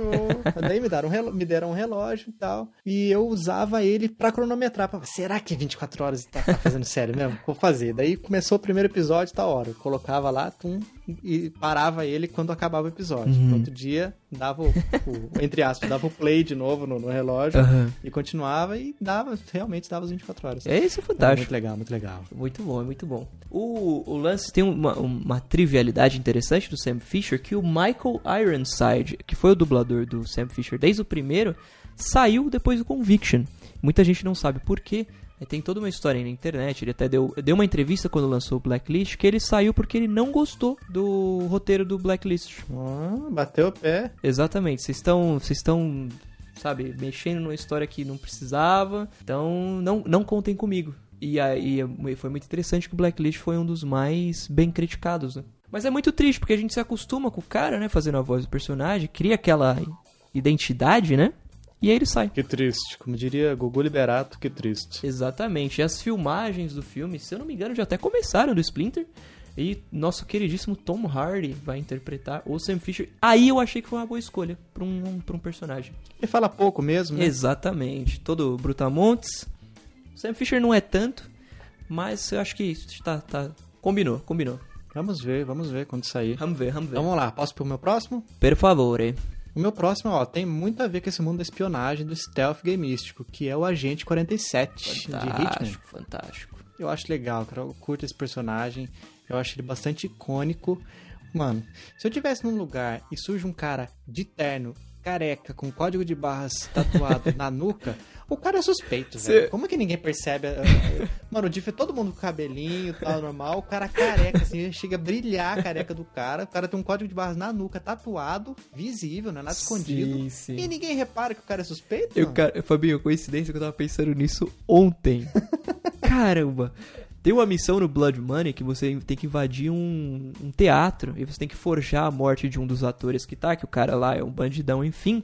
Daí me deram, um relo- me deram um relógio e tal. E eu usava ele pra cronometrar. Pra... Será que 24 horas tá, tá fazendo sério mesmo? Vou fazer. Daí começou o primeiro episódio, tá hora. Eu colocava lá, tum, e parava ele quando acabava o episódio. Uhum. No outro dia, dava o, o- entre aspas, dava o play de novo no, no relógio Aham. e continuava e dava, realmente dava as 24 horas. É isso, é fantástico. muito legal, muito legal. Muito bom, é muito bom. O, o lance tem uma, uma trivialidade interessante do Sam Fisher, que o Michael Ironside, que foi o dublador do Sam Fisher desde o primeiro, saiu depois do Conviction. Muita gente não sabe por quê. Aí Tem toda uma história aí na internet, ele até deu, deu uma entrevista quando lançou o Blacklist, que ele saiu porque ele não gostou do roteiro do Blacklist. Ah, bateu o pé. Exatamente, vocês estão, vocês estão, sabe, mexendo numa história que não precisava, então não, não contem comigo. E aí foi muito interessante que o Blacklist foi um dos mais bem criticados, né? Mas é muito triste, porque a gente se acostuma com o cara, né, fazendo a voz do personagem, cria aquela identidade, né? E aí ele sai. Que triste. Como diria Gugu Liberato, que triste. Exatamente. E as filmagens do filme, se eu não me engano, já até começaram do Splinter. E nosso queridíssimo Tom Hardy vai interpretar o Sam Fisher. Aí eu achei que foi uma boa escolha pra um, pra um personagem. Ele fala pouco mesmo, né? Exatamente. Todo Brutamontes. O Sam Fisher não é tanto, mas eu acho que tá, tá... Combinou, combinou. Vamos ver, vamos ver quando sair. Vamos ver, vamos ver. Então vamos lá, posso pro meu próximo? Per favore. O meu próximo, ó, tem muito a ver com esse mundo da espionagem, do stealth gameístico, que é o Agente 47 de Hitman. Fantástico, fantástico. Eu acho legal, cara. Eu curto esse personagem. Eu acho ele bastante icônico. Mano, se eu tivesse num lugar e surge um cara de terno, careca, com código de barras tatuado na nuca, o cara é suspeito, Cê- velho. Como que ninguém percebe? Mano, o Diff é todo mundo com cabelinho e tal, normal. O cara careca, assim, chega a brilhar a careca do cara. O cara tem um código de barras na nuca, tatuado, visível, não é nada escondido. Sim, sim. E ninguém repara que o cara é suspeito? Eu, cara, Fabinho, coincidência que eu tava pensando nisso ontem. Caramba! Tem uma missão no Blood Money que você tem que invadir um, um teatro e você tem que forjar a morte de um dos atores que tá, que o cara lá é um bandidão, enfim.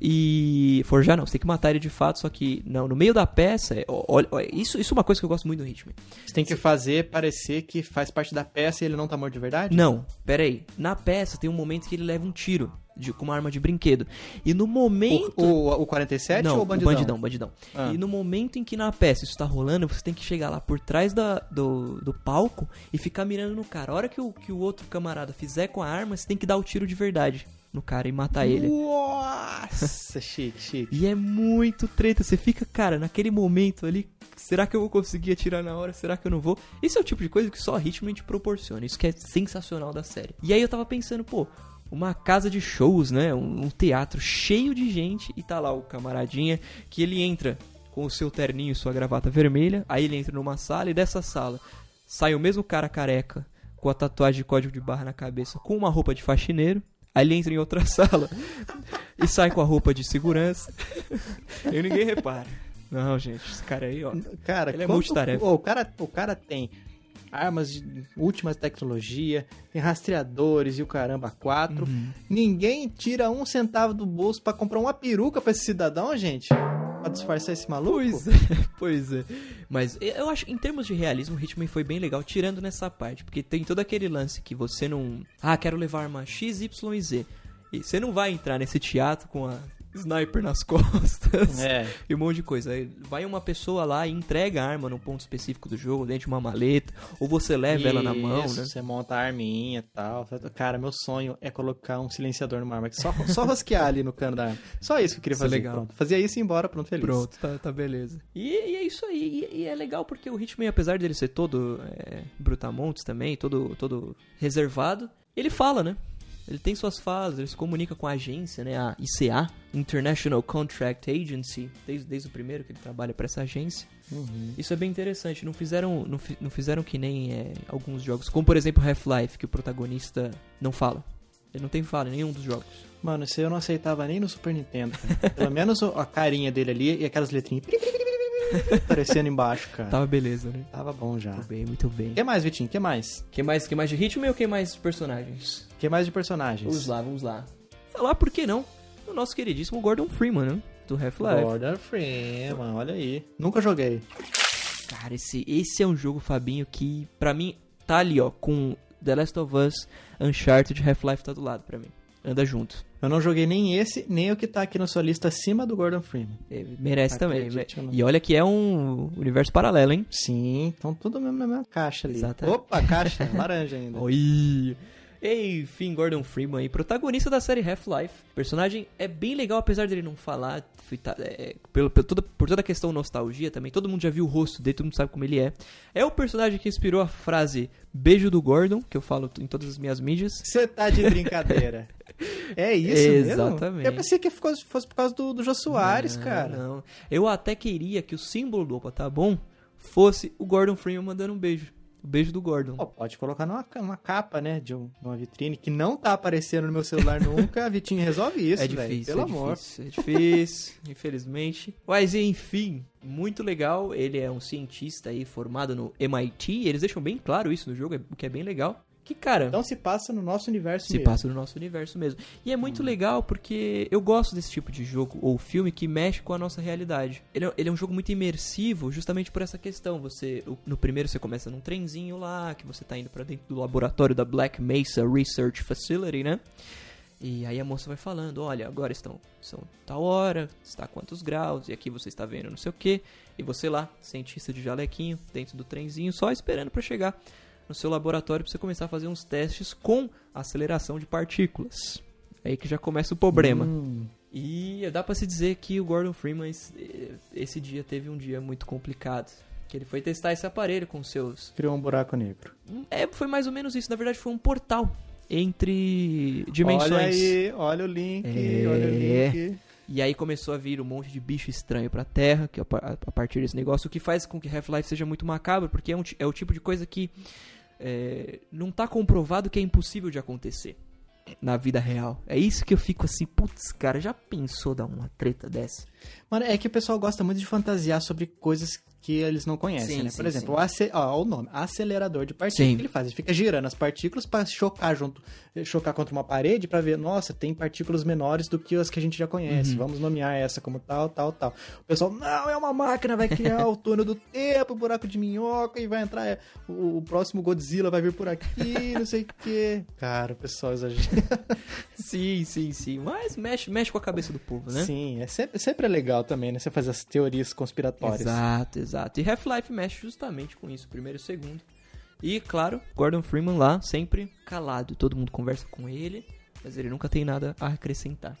e... Forjar não, você tem que matar ele de fato, só que não, no meio da peça, é- olha, olha, isso, isso é uma coisa que eu gosto muito do Hitman. Você tem que fazer parecer que faz parte da peça e ele não tá morto de verdade? Não, pera aí. Na peça tem um momento que ele leva um tiro de- com uma arma de brinquedo. E no momento... O, o, o 47 não, ou o bandidão? bandidão, bandidão. Ah. E no momento em que na peça isso tá rolando, você tem que chegar lá por trás da, do, do palco e ficar mirando no cara. A hora que o, que o outro camarada fizer com a arma, você tem que dar o tiro de verdade no cara e matar ele. Nossa, chique, chique. E é muito treta. Você fica, cara, naquele momento ali, será que eu vou conseguir atirar na hora? Será que eu não vou? Esse é o tipo de coisa que só Hitman te proporciona. Isso que é sensacional da série. E aí eu tava pensando, pô, uma casa de shows, né? Um, um teatro cheio de gente e tá lá o camaradinha que ele entra com o seu terninho e sua gravata vermelha. Aí ele entra numa sala e dessa sala sai o mesmo cara careca com a tatuagem de código de barra na cabeça com uma roupa de faxineiro. Aí ele entra em outra sala e sai com a roupa de segurança. e ninguém repara. Não, gente, esse cara aí, ó. Cara, Ele é multitarefa. Ô, o, cara, o cara tem armas de última tecnologia, tem rastreadores e o caramba quatro. Uhum. Ninguém tira um centavo do bolso pra comprar uma peruca pra esse cidadão, gente? Pra disfarçar esse maluco? Pois é, pois é. Mas eu acho, em termos de realismo, o Hitman foi bem legal, tirando nessa parte. Porque tem todo aquele lance que você não. Ah, quero levar arma X, Y e Z. E você não vai entrar nesse teatro com a sniper nas costas. É. E um monte de coisa. Aí vai uma pessoa lá e entrega a arma num ponto específico do jogo, dentro de uma maleta. Ou você leva ela na mão, Isso, né? Você monta a arminha e tal. Cara, meu sonho é colocar um silenciador numa arma. que Só, só rosquear ali no cano da arma. Só isso que eu queria Isso é fazer. legal. Pronto. Fazia isso e embora, pronto, feliz. Pronto, tá, tá beleza. E, e é isso aí. E, e é legal porque o Hitman, apesar dele ser todo é, brutamontes também, todo, todo reservado, ele fala, né? Ele tem suas falas, ele se comunica com a agência, né? A ICA, International Contract Agency, desde, desde o primeiro que ele trabalha pra essa agência. Uhum. Isso é bem interessante. Não fizeram, não, não fizeram que nem é, alguns jogos, como por exemplo Half-Life, que o protagonista não fala. Ele não tem fala em nenhum dos jogos. Mano, isso eu não aceitava nem no Super Nintendo. Pelo menos a carinha dele ali e aquelas letrinhas aparecendo embaixo, cara. Tava beleza, né? Tava bom já. Muito bem, muito bem. O que mais, Vitinho? O que mais? Que mais, que mais de Hitman ou que mais de personagens? O que mais de personagens? Vamos lá, vamos lá. Falar por que não? O nosso queridíssimo Gordon Freeman, né? Do Half-Life. Gordon Freeman, olha aí. Nunca joguei. Cara, esse, esse é um jogo, Fabinho, que pra mim tá ali, ó, com The Last of Us, Uncharted, Half-Life tá do lado pra mim. Anda junto. Eu não joguei nem esse, nem o que tá aqui na sua lista acima do Gordon Freeman. É, merece também. Acredite ou não. E olha que é um universo paralelo, hein? Sim, então tudo mesmo na mesma caixa ali. Exatamente. Opa, caixa, laranja ainda. Oi! Enfim, Gordon Freeman aí, protagonista da série Half-Life. O personagem é bem legal, apesar dele não falar, tá- é, pelo, pelo toda, por toda a questão nostalgia também. Todo mundo já viu o rosto dele, todo mundo sabe como ele é. É o personagem que inspirou a frase beijo do Gordon, que eu falo em todas as minhas mídias. Você tá de brincadeira. É isso mesmo? Exatamente. Eu pensei que fosse, fosse por causa do, do Jô Soares, Não, cara. Não. Eu até queria que o símbolo do Opa Tá Bom fosse o Gordon Freeman mandando um beijo. O beijo do Gordon. Pô, pode colocar numa, ca- uma capa, né, de um- uma vitrine que não tá aparecendo no meu celular nunca. A Vitinho resolve isso, é velho. difícil, Pelo é amor. difícil, é difícil, infelizmente. Mas enfim, muito legal. Ele é um cientista aí formado no MIT. Eles deixam bem claro isso no jogo, o que é bem legal. Que, cara, Então se passa no nosso universo se mesmo. passa no nosso universo mesmo. E é muito legal porque eu gosto desse tipo de jogo ou filme que mexe com a nossa realidade. Ele é, ele é um jogo muito imersivo justamente por essa questão. Você No primeiro você começa num trenzinho lá, que você tá indo pra dentro do laboratório da Black Mesa Research Facility, né? E aí a moça vai falando, olha, agora estão são tal hora, está quantos graus, e aqui você está vendo não sei o que, e você lá, cientista de jalequinho, dentro do trenzinho, só esperando para chegar no seu laboratório para você começar a fazer uns testes com aceleração de partículas. Aí que já começa o problema. Hum, E dá pra se dizer que o Gordon Freeman esse, esse dia teve um dia muito complicado. Que ele foi testar esse aparelho com seus criou um buraco negro. é, foi mais ou menos isso. Na verdade, foi um portal entre dimensões. Olha aí, olha o link, É. olha o link. E aí começou a vir um monte de bicho estranho pra Terra, que a par- a partir desse negócio, o que faz com que Half-Life seja muito macabro, porque é, um é o tipo de coisa que é, não tá comprovado que é impossível de acontecer na vida real. É isso que eu fico assim, putz, cara, já pensou dar uma treta dessa? Mano, é que o pessoal gosta muito de fantasiar sobre coisas que eles não conhecem, Sim, né? sim, Por exemplo, sim. o, ó, o nome, acelerador de partículas. Que ele faz? Ele fica girando as partículas para chocar junto, chocar contra uma parede para ver, nossa, tem partículas menores do que as que a gente já Uhum. conhece. Vamos nomear essa como tal, tal, tal. O pessoal, não, é uma máquina, vai criar o túnel do tempo, buraco de minhoca e vai entrar é, o, o próximo Godzilla vai vir por aqui, não sei o quê. Cara, o pessoal exagera. Sim, sim, sim. Mas mexe, mexe com a cabeça do povo, né? Sim, é sempre, sempre é legal também, né? Você fazer as teorias conspiratórias. Exato, exato. E Half-Life mexe justamente com isso, primeiro e segundo. E, claro, Gordon Freeman lá, sempre calado. Todo mundo conversa com ele, mas ele nunca tem nada a acrescentar.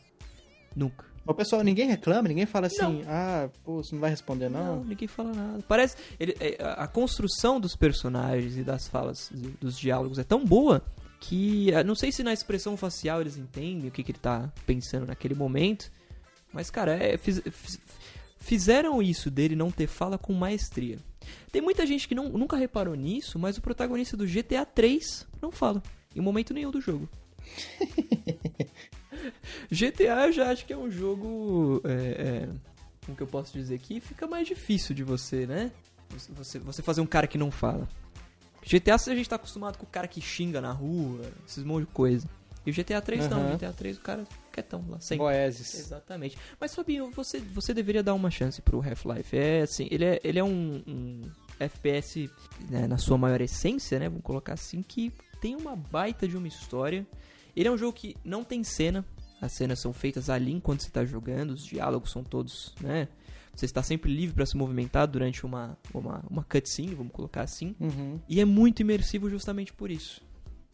Nunca. O pessoal, ninguém reclama, ninguém fala assim, Não. ah, pô, você não vai responder Não, não? ninguém fala nada. Parece. Ele, é, a construção dos personagens e das falas, do- dos diálogos é tão boa que. eh, Não sei se na expressão facial eles entendem o que, que ele tá pensando naquele momento. Mas, cara, é, fiz- fiz- fizeram isso dele não ter fala com maestria. Tem muita gente que não, nunca reparou nisso, mas o protagonista do GTA 3 não fala. Em momento nenhum do jogo. GTA eu já acho que é um jogo. É, é, como que eu posso dizer aqui? Fica mais difícil de você, né? Você- Você, fazer um cara que não fala. GTA a gente tá acostumado com o cara que xinga na rua, esses monte de coisa. E o GTA 3 não, Aham. o GTA 3 o cara quietão lá, sempre. Boeses. Exatamente. Mas Fabinho, você, você deveria dar uma chance pro Half-Life. É assim, ele é, ele é um, um FPS né, na sua maior essência, né? Vamos colocar assim, que tem uma baita de uma história. Ele é um jogo que não tem cena. As cenas são feitas ali enquanto você está jogando, os diálogos são todos, né? Você está sempre livre para se movimentar durante uma, uma, uma cutscene, vamos colocar assim. Uhum. E é muito imersivo justamente por isso.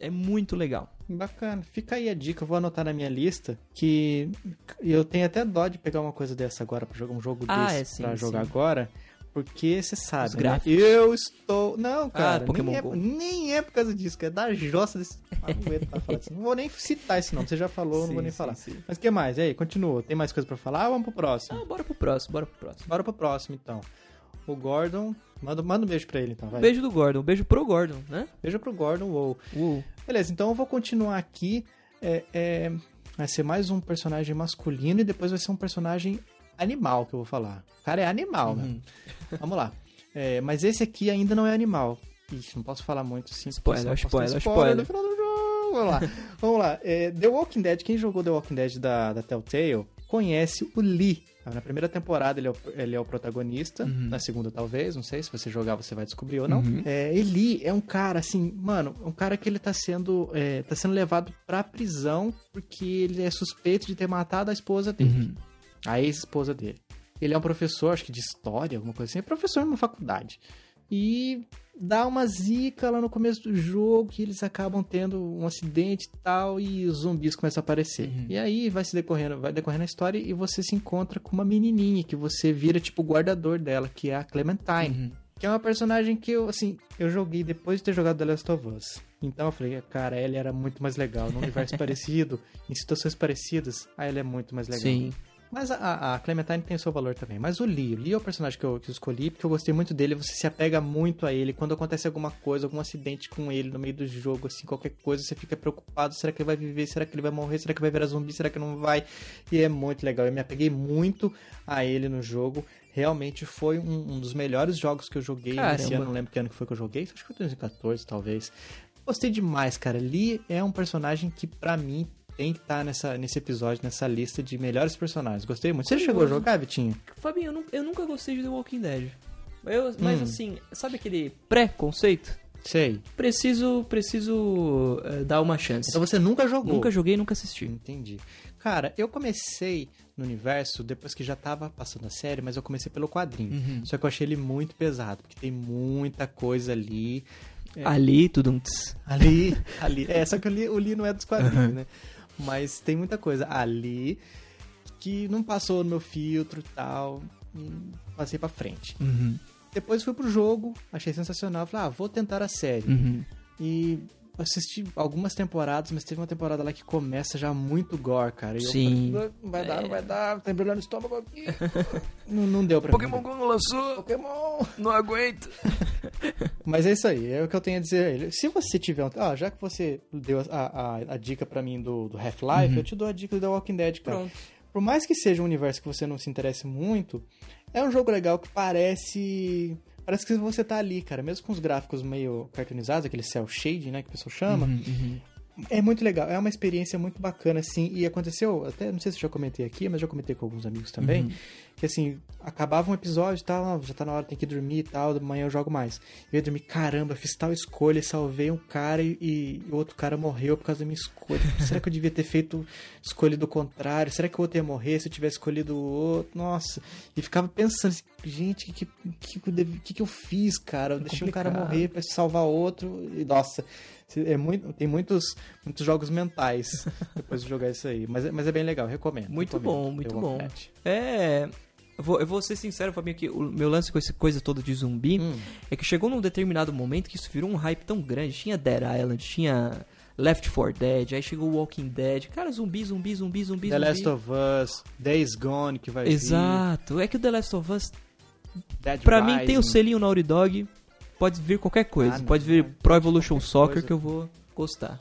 É muito legal. Bacana. Fica aí a dica, eu vou anotar na minha lista que eu tenho até dó de pegar uma coisa dessa agora para jogar um jogo Ah, desse é, sim, pra jogar sim. agora, porque você sabe, né? Eu estou, não, cara, Pokémon nem, é, nem é por causa disso, que é da jossa desse Ah, não. Não vou nem citar esse nome, você já falou, não Sim, vou nem sim, falar. sim. Mas o que mais? E aí, continua. Tem mais coisa pra falar ou vamos pro próximo? Ah, bora pro próximo, bora pro próximo. Bora pro próximo, então. O Gordon, manda, manda um beijo pra ele, então, vai. Beijo do Gordon, beijo pro Gordon, né? Beijo pro Gordon, uou. Uou. Beleza, então eu vou continuar aqui. É, é, vai ser mais um personagem masculino e depois vai ser um personagem animal que eu vou falar. O cara é animal, Uhum. né? Vamos lá. É, mas esse aqui ainda não é animal. Ixi, não posso falar muito porque Spoiler, spoiler, no final do jogo. Vamos lá. Vamos lá. É, The Walking Dead, quem jogou The Walking Dead da, da Telltale conhece o Lee. Na primeira temporada ele é o, ele é o protagonista, Uhum. na segunda talvez, não sei, se você jogar você vai descobrir ou não. É, Eli é um cara assim, mano, um cara que ele tá sendo, é, tá sendo levado pra prisão porque ele é suspeito de ter matado a esposa dele, a ex-esposa dele. Ele é um professor, acho que de história, alguma coisa assim, é professor numa faculdade. E dá uma zica lá no começo do jogo que eles acabam tendo um acidente e tal e os zumbis começam a aparecer. E aí vai se decorrendo, vai decorrendo a história e você se encontra com uma menininha que você vira tipo o guardador dela, que é a Clementine. Que é uma personagem que eu, assim, eu joguei depois de ter jogado The Last of Us. Então eu falei, cara, ela era muito mais legal. Num universo parecido, em situações parecidas, a ela é muito mais legal. Sim. Mas a, a Clementine tem o seu valor também. Mas o Lee, o Lee é o personagem que eu, que eu escolhi porque eu gostei muito dele. Você se apega muito a ele. Quando acontece alguma coisa, algum acidente com ele no meio do jogo, assim, qualquer coisa, você fica preocupado. Será que ele vai viver? Será que ele vai morrer? Será que vai virar zumbi? Será que não vai? E é muito legal. Eu me apeguei muito a ele no jogo. Realmente foi um, um dos melhores jogos que eu joguei Caramba. ano. Não lembro que ano que foi que eu joguei. Acho que foi 2014, talvez. Gostei demais, cara. Lee é um personagem que, pra mim, tem que estar nessa, nesse episódio, nessa lista de melhores personagens. Gostei muito. Você chegou a jogar, Vitinho? Fabinho, eu, nu- eu nunca gostei de The Walking Dead. Eu- mas Hum. assim, sabe aquele pré-conceito? Sei. Preciso, preciso eh, dar uma chance. Então você nunca jogou? Nunca joguei, nunca assisti. Entendi. Cara, eu comecei no universo depois que já tava passando a série, mas eu comecei pelo quadrinho. Uhum. Só que eu achei ele muito pesado, porque tem muita coisa ali. Ali, tudo um. Ali, ali. É, só que o Lee, o Lee não é dos quadrinhos, né? Mas tem muita coisa ali que não passou no meu filtro e tal. e Passei pra frente. Uhum. Depois fui pro jogo, achei sensacional. Falei, ah, vou tentar a série. Uhum. E assisti algumas temporadas, mas teve uma temporada lá que começa já muito gore, cara. E eu Sim. falei, não vai dar, não vai dar, tá embrulhando o estômago aqui. não, não deu pra mim. Go lançou, Pokémon! não aguento. Mas é isso aí, é o que eu tenho a dizer a ele. Se você tiver um. Ah, já que você deu a, a, a dica pra mim do, do Half-Life, eu te dou a dica do The Walking Dead, cara. Pronto. por mais que seja um universo que você não se interesse muito, é um jogo legal que parece. Parece que você tá ali, cara. Mesmo com os gráficos meio cartoonizados, aquele cel shade, né, que o pessoal chama. Uhum, É muito legal, é uma experiência muito bacana, assim, e aconteceu, até, não sei se eu já comentei aqui, mas já comentei com alguns amigos também, Uhum. Que assim, acabava um episódio e tal, ah, já tá na hora, tem que dormir e tal, amanhã eu jogo mais. Eu ia dormir, caramba, fiz tal escolha, salvei um cara e, o outro cara morreu por causa da minha escolha. Será que eu devia ter feito escolhido o contrário? Será que o outro ia morrer se eu tivesse escolhido o outro? Nossa, e ficava pensando assim, gente, o que, que, que, que, eu fiz, cara? Eu deixei um cara morrer pra salvar outro, e nossa... É muito, tem muitos, muitos jogos mentais depois de jogar isso aí. Mas, é- mas é bem legal, recomendo. Muito recomendo. bom, muito bom. É. Eu vou, eu vou ser sincero, Fabinho, que o meu lance com essa coisa toda de zumbi Hum. é que chegou num determinado momento que isso virou um hype tão grande. Tinha Dead Island, tinha Left 4 Dead, aí chegou Walking Dead. Cara, zumbi, zumbi, zumbi, zumbi, The zumbi. Last of Us, Days Gone, que vai Exato. É que o The Last of Us, vir. Dead pra mim, tem o selinho Naughty Dog. Pode vir qualquer coisa. Ah, não, pode vir pode Pro vir Evolution Soccer coisa. que eu vou gostar.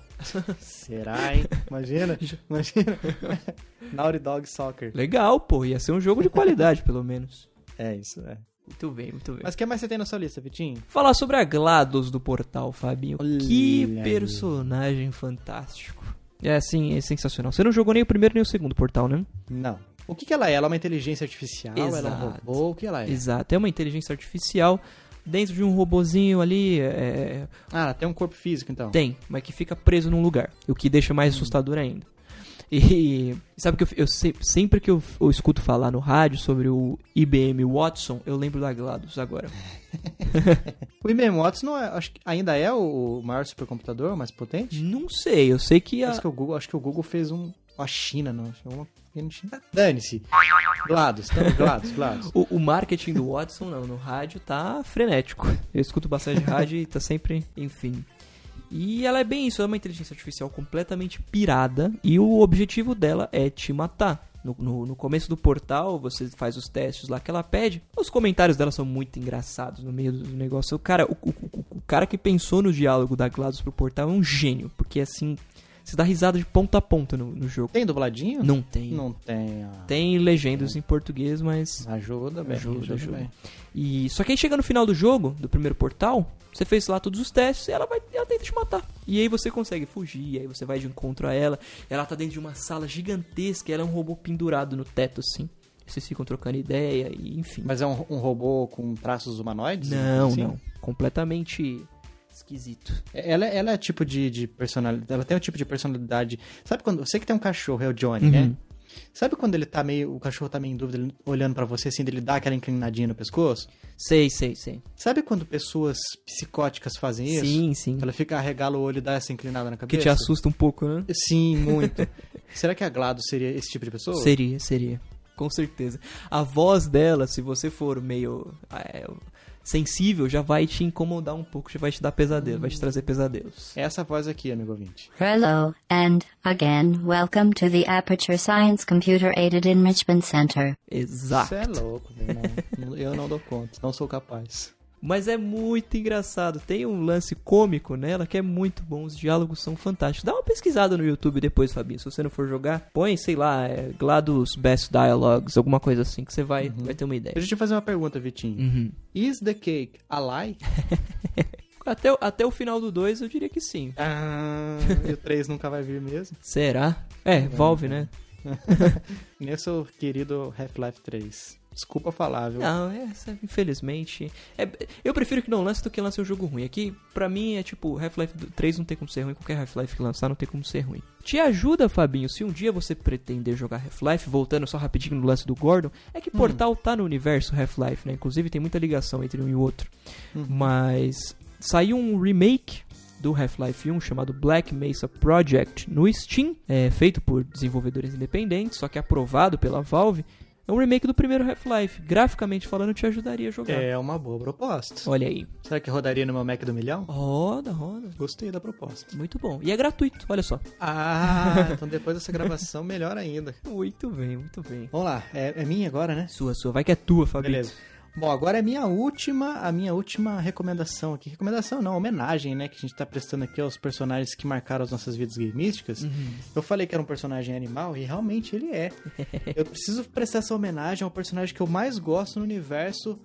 Será, hein? Imagina, imagina. Naughty Dog Soccer. Legal, pô. Ia ser um jogo de qualidade, pelo menos. É isso, é. Muito bem, muito bem. Mas o que mais você tem na sua lista, Vitinho? Falar sobre a GLaDOS do Portal, Fabinho. Olha que aí. personagem fantástico. É assim, é sensacional. Você não jogou nem o primeiro nem o segundo Portal, né? Não. O que, que ela é? Ela é uma inteligência artificial? Ela é um Exato. robô? O que ela é? Exato. É uma inteligência artificial dentro de um robozinho ali. é, Ah, tem um corpo físico, então. Tem, mas que fica preso num lugar. O que deixa mais assustador ainda. E sabe que eu, eu se- sempre que eu, eu escuto falar no rádio sobre o IBM Watson, eu lembro da GLaDOS agora. O IBM Watson não é, acho que ainda é o maior supercomputador, o mais potente? Não sei, eu sei que a, Acho que o Google, acho que o Google fez um. A China, não. Dane-se. Glados, então, Glados, Glados. O, o marketing do Watson, não, no rádio tá frenético. Eu escuto bastante rádio e tá sempre, enfim. E ela é bem isso, é uma inteligência artificial completamente pirada e o objetivo dela é te matar. No, no, no começo do portal, você faz os testes lá que ela pede. Os comentários dela são muito engraçados no meio do negócio. O cara, o, o, o- o cara que pensou no diálogo da GLaDOS pro portal é um gênio, porque assim, você dá risada de ponta a ponta no, no jogo. Tem dubladinho? Não tem. Não tem. ah. Tem legendas em português, mas Ajuda bem. Ajuda, ajuda. bem. E só que aí chega no final do jogo, do primeiro portal, você fez lá todos os testes e ela vai ela tenta te matar. E aí você consegue fugir, aí você vai de encontro a ela. Ela tá dentro de uma sala gigantesca, ela é um robô pendurado no teto assim. Vocês ficam trocando ideia e enfim. Mas é um, um robô com traços humanoides? não, Assim? não, completamente esquisito. Ela, ela é tipo de, de personalidade. Ela tem um tipo de personalidade. Sabe quando. Você que tem um cachorro, é o Johnny, Uhum. né? Sabe quando ele tá meio. O cachorro tá meio em dúvida, ele olhando pra você assim, ele dá aquela inclinadinha no pescoço? Sei, sei, sei. Sabe quando pessoas psicóticas fazem isso? Sim, sim. Ela fica arregala o olho e dá essa inclinada na Que cabeça? te assusta um pouco, né? Sim, muito. Será que a Glado seria esse tipo de pessoa? Seria, seria. Com certeza. A voz dela, se você for meio é, sensível, já vai te incomodar um pouco, já vai te dar pesadelo, vai te trazer pesadelos. É essa voz aqui, amigo ouvinte. Hello, and again, welcome to the Aperture Science Computer Aided Enrichment Center. Exato. Você é louco, meu irmão. Eu não dou conta, não sou capaz. Mas é muito engraçado. Tem um lance cômico nela que é muito bom. Os diálogos são fantásticos. Dá uma pesquisada no YouTube depois, Fabinho. Se você não for jogar, põe, sei lá, é, GLaDOS Best Dialogues, alguma coisa assim, que você vai, vai ter uma ideia. Deixa eu te fazer uma pergunta, Vitinho. Uhum. Is the cake a lie? Até, o- até o final do 2 eu diria que sim. Ah, e o 3 nunca vai vir mesmo? Será? É, Valve, né? Nesse querido Half-Life 3. Desculpa falar, viu? Não, essa, infelizmente. é- eu prefiro que não lance do que lance um jogo ruim. Aqui, pra mim, é tipo, Half-Life 3 não tem como ser ruim, qualquer Half-Life que lançar não tem como ser ruim. Te ajuda, Fabinho, se um dia você pretender jogar Half-Life, voltando só rapidinho no lance do Gordon, é que Portal tá no universo Half-Life, né? Inclusive tem muita ligação entre um e o outro. Mas saiu um remake do Half-Life 1 chamado Black Mesa Project no Steam, é, feito por desenvolvedores independentes, só que aprovado pela Valve. É um remake do primeiro Half-Life. Graficamente falando, te ajudaria a jogar. É uma boa proposta. Olha aí. Será que rodaria no meu Mac do milhão? Roda, roda. Gostei da proposta. Muito bom. E é gratuito, olha só. Ah, então depois dessa gravação, melhor ainda. Muito bem, muito bem. Vamos lá, é, é minha agora, né? Sua, sua. Vai que é tua, Fabinho. Beleza. Bom, agora é a minha última, a minha última recomendação aqui. Recomendação não, homenagem, né? Que a gente tá prestando aqui aos personagens que marcaram as nossas vidas gamísticas. Eu falei que era um personagem animal e realmente ele é. eu preciso prestar essa homenagem ao personagem que eu mais gosto no universo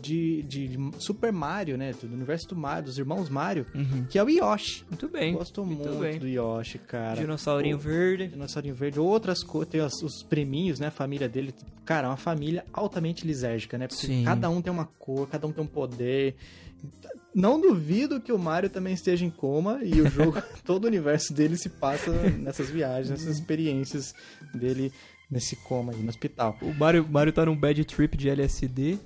de, de, Super Mario, né? Do universo do Mario, dos irmãos Mario, que é o Yoshi. Muito bem. Gosto muito muito, bem. do Yoshi, cara. Dinossaurinho O- verde. Dinossaurinho verde, outras coisas, tem os, os preminhos, né? A família dele. Cara, é uma família altamente lisérgica, né? Porque Sim. cada um tem uma cor, cada um tem um poder. Não duvido que o Mario também esteja em coma e o jogo, todo o universo dele se passa nessas viagens, nessas experiências dele nesse coma aí no hospital. O Mario, Mario tá num bad trip de LSD.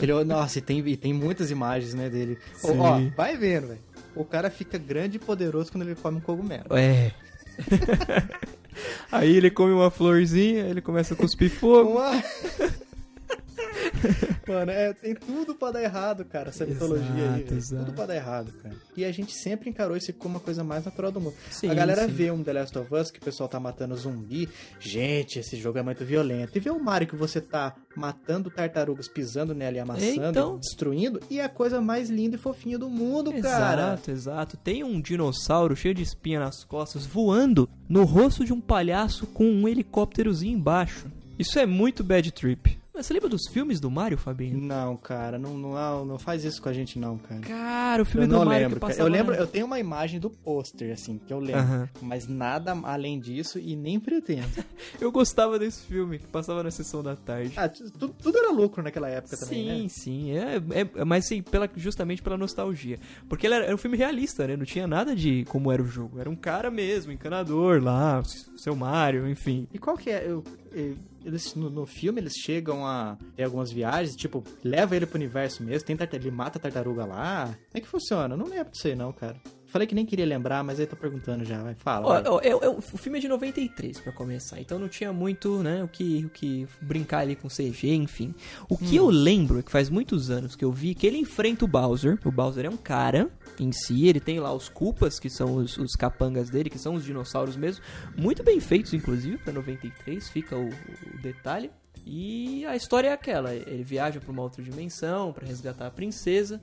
Ele, nossa, e tem, e tem muitas imagens, né, dele. Ó, ó, vai vendo, velho. O cara fica grande e poderoso quando ele come um cogumelo. É. Aí ele come uma florzinha, ele começa a cuspir fogo. Uma... Mano, é, tem tudo pra dar errado, cara, essa Exato, mitologia aí. exato. Tudo pra dar errado, cara. E a gente sempre encarou isso como uma coisa mais natural do mundo. Sim, a galera sim. vê um The Last of Us que o pessoal tá matando zumbi. Gente, esse jogo é muito violento. E vê o Mario que você tá matando tartarugas, pisando nela e amassando, Então. destruindo. E é a coisa mais linda e fofinha do mundo, cara. Exato, exato. Tem um dinossauro cheio de espinha nas costas voando no rosto de um palhaço com um helicópterozinho embaixo. Isso é muito bad trip. Você lembra dos filmes do Mario, Fabinho? Não, cara, não, não, não faz isso com a gente, não, cara. Cara, o filme Eu do não Mario lembro, que cara. Eu lembro, na- eu tenho uma imagem do pôster, assim, que eu lembro. Aham. Mas nada além disso e nem pretendo. Eu gostava desse filme que passava na sessão da tarde. Ah, tu- tudo, tudo era lucro naquela época também, sim, né? sim. É, é- mas sim, pela, justamente pela nostalgia. Porque ele era, era um filme realista, né? Não tinha nada de como era o jogo. Era um cara mesmo, encanador lá, seu Mario, enfim. E qual que é? eu- eu- eles, no, no filme eles chegam a ter algumas viagens, tipo, leva ele pro universo mesmo, tem ele mata a tartaruga lá. Como é que funciona? Eu não lembro disso aí não, cara. Falei que nem queria lembrar, mas aí tô perguntando já, vai, fala. Vai. ó, é- é- o filme é de 93, pra começar, então não tinha muito, né, o que, o que brincar ali com CG, enfim. O que eu lembro é que faz muitos anos que eu vi que ele enfrenta o Bowser. O Bowser é um cara em si, ele tem lá os Koopas, que são os, os capangas dele, que são os dinossauros mesmo, muito bem feitos, inclusive, pra 93, fica o, o detalhe. E a história é aquela, ele viaja pra uma outra dimensão pra resgatar a princesa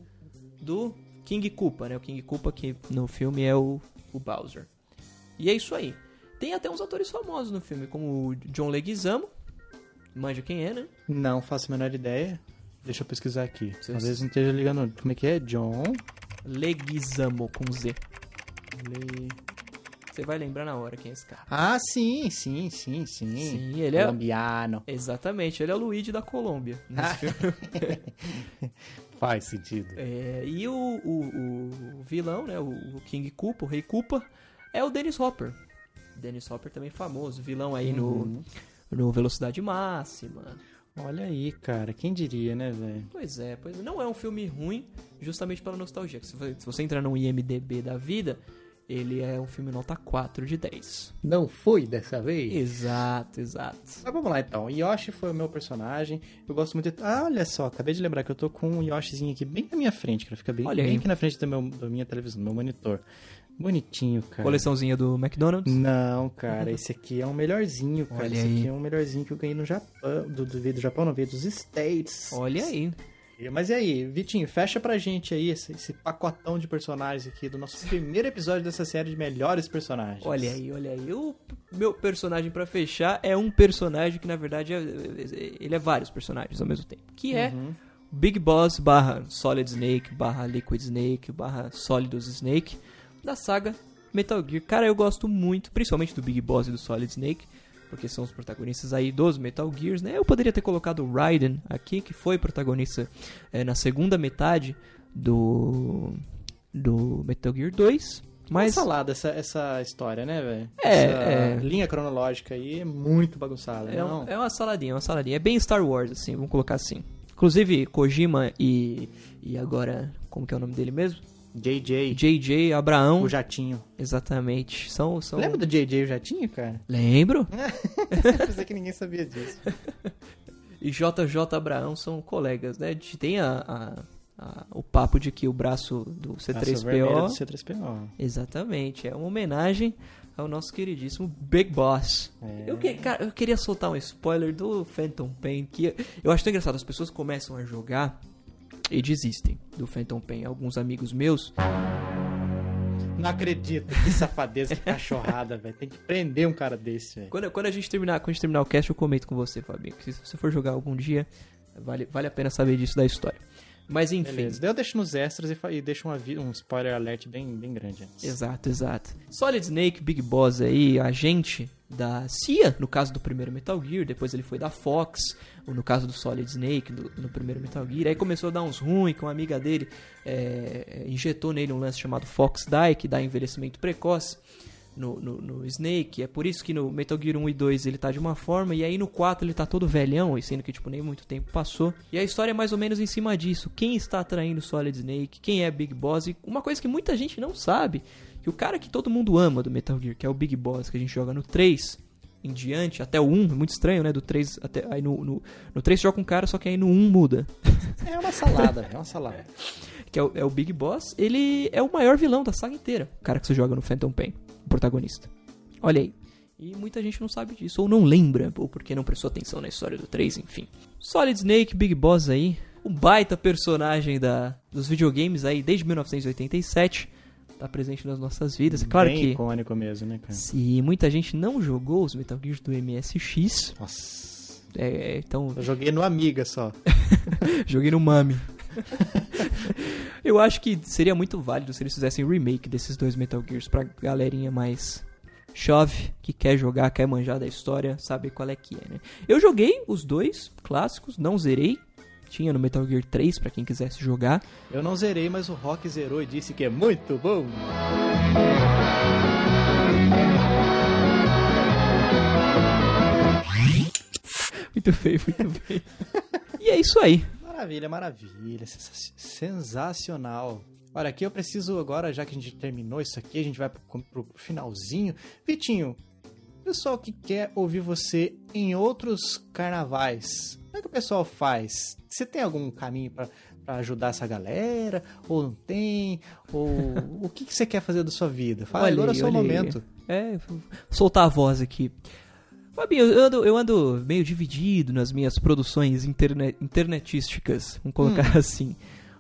do King Koopa, né? O King Koopa que no filme é o, o Bowser. E é isso aí. Tem até uns atores famosos no filme, como o John Leguizamo. Manja quem é, né? Não faço a menor ideia. Deixa eu pesquisar aqui. Às vezes não esteja ligando. Como é que é? John. Leguizamo com Z. Le... Você vai lembrar na hora quem é esse cara. Ah, sim, sim, sim, sim. Sim, ele é- Colombiano. Exatamente, ele é o Luigi da Colômbia. nesse filme. Faz sentido. É, e o, o- o vilão, né? O, King Koopa, o Rei Koopa, é o Dennis Hopper. Dennis Hopper também famoso, vilão aí no, no Velocidade Máxima. Olha aí, cara. Quem diria, né, velho? Pois é, pois é. Não é um filme ruim, justamente pela nostalgia. Se você, se você entrar no IMDB da vida, ele é um filme nota 4 de 10. Não foi dessa vez? Exato, exato. Mas vamos lá então. Yoshi foi o meu personagem. Eu gosto muito de. Ah, olha só, acabei de lembrar que eu tô com um Yoshizinho aqui bem na minha frente, cara. Fica bem, Olha bem aqui na frente do meu, da minha televisão, do meu monitor. Bonitinho, cara. Coleçãozinha do McDonald's. Não, cara, esse aqui é um melhorzinho, cara. Olha esse aí. aqui é um melhorzinho que eu ganhei no Japão. Do, do, do Japão, não, veio dos States. Olha aí. Mas e aí, Vitinho, fecha pra gente aí esse, esse pacotão de personagens aqui do nosso primeiro episódio dessa série de melhores personagens. Olha aí, olha aí. O meu personagem pra fechar é um personagem que na verdade é, ele é vários personagens ao mesmo tempo. Que é Big Boss barra Solid Snake barra Liquid Snake barra Solidus Snake da saga Metal Gear. Cara, eu gosto muito, principalmente do Big Boss e do Solid Snake, porque são os protagonistas aí dos Metal Gears, né? Eu poderia ter colocado o Raiden aqui, que foi protagonista eh, na segunda metade do do Metal Gear 2, Mas mas salada essa, essa história, né, velho? É, essa é. linha cronológica aí é muito bagunçada, É, um- é uma saladinha, é uma saladinha. É bem Star Wars, assim, vamos colocar assim. Inclusive, Kojima e. E agora. Como que é o nome dele mesmo? JJ, JJ Abraão. o Jatinho. Exatamente. São. são... Lembra do JJ o Jatinho, cara? Lembro. Pensei que ninguém sabia disso. E JJ Abraão são colegas, né? A gente tem a, a, a- o papo de que o braço do Taça vermelha C3PO. do C3PO. Exatamente, é uma homenagem ao nosso queridíssimo Big Boss. É. Eu, que- cara, eu queria soltar um spoiler do Phantom Pain, que eu acho tão engraçado, as pessoas começam a jogar e desistem do Phantom Pain. Alguns amigos meus, Não acredito, que safadeza, que cachorrada, velho. Tem que prender um cara desse, velho. quando, quando a gente terminar, quando a gente terminar o cast, eu comento com você, Fabinho, que se você for jogar algum dia, vale, vale a pena saber disso da história. Mas enfim, Beleza. Daí eu deixo nos extras e, e deixo um, avi- um spoiler alert bem, bem grande antes. Exato, exato. Solid Snake, Big Boss aí, agente da CIA, no caso do primeiro Metal Gear, depois ele foi da Fox, no caso do Solid Snake, do- no primeiro Metal Gear, aí começou a dar uns ruins, que uma amiga dele é, injetou nele um lance chamado Fox Die, que dá envelhecimento precoce no, no, no Snake, é por isso que no Metal Gear 1 e 2 ele tá de uma forma, e aí no 4 ele tá todo velhão, e sendo que tipo nem muito tempo passou. E a história é mais ou menos em cima disso, quem está atraindo Solid Snake, quem é Big Boss, e uma coisa que muita gente não sabe, que o cara que todo mundo ama do Metal Gear, que é o Big Boss, que a gente joga no 3 em diante, até o 1, é muito estranho, né, do 3 até aí no, no, no 3 joga com um cara, só que aí no 1 muda. É uma salada. É uma salada. que é o, é o Big Boss, ele é o maior vilão da saga inteira. O cara que você joga no Phantom Pain, o protagonista. Olha aí. E muita gente não sabe disso, ou não lembra, ou porque não prestou atenção na história do 3, enfim. Solid Snake, Big Boss aí, um baita personagem da, dos videogames aí desde 1987. Tá presente nas nossas vidas. É claro bem que icônico mesmo, né, cara? se muita gente não jogou os Metal Gear do MSX, Nossa. é, então Eu joguei no Amiga só. Joguei no Mami. Eu acho que seria muito válido se eles fizessem remake desses dois Metal Gears pra galerinha mais chove, que quer jogar, quer manjar da história, saber qual é que é, né? Eu joguei os dois clássicos, não zerei. Tinha no Metal Gear 3 pra quem quisesse jogar. Eu não zerei, mas o Rock zerou e disse que é muito bom. Muito bem, muito bem. E é isso aí. Maravilha, maravilha. sensa- Sensacional. Olha, aqui eu preciso agora, já que a gente terminou isso aqui, a gente vai pro, pro finalzinho. Vitinho, pessoal que quer ouvir você em outros carnavais, como é que o pessoal faz? Você tem algum caminho pra pra ajudar essa galera? Ou não tem? Ou o que, que você quer fazer da sua vida? Fala, Olha agora é o seu olha aí. momento. É, vou soltar a voz aqui. Fabinho, eu ando, eu ando meio dividido nas minhas produções interne internetísticas, vamos colocar assim.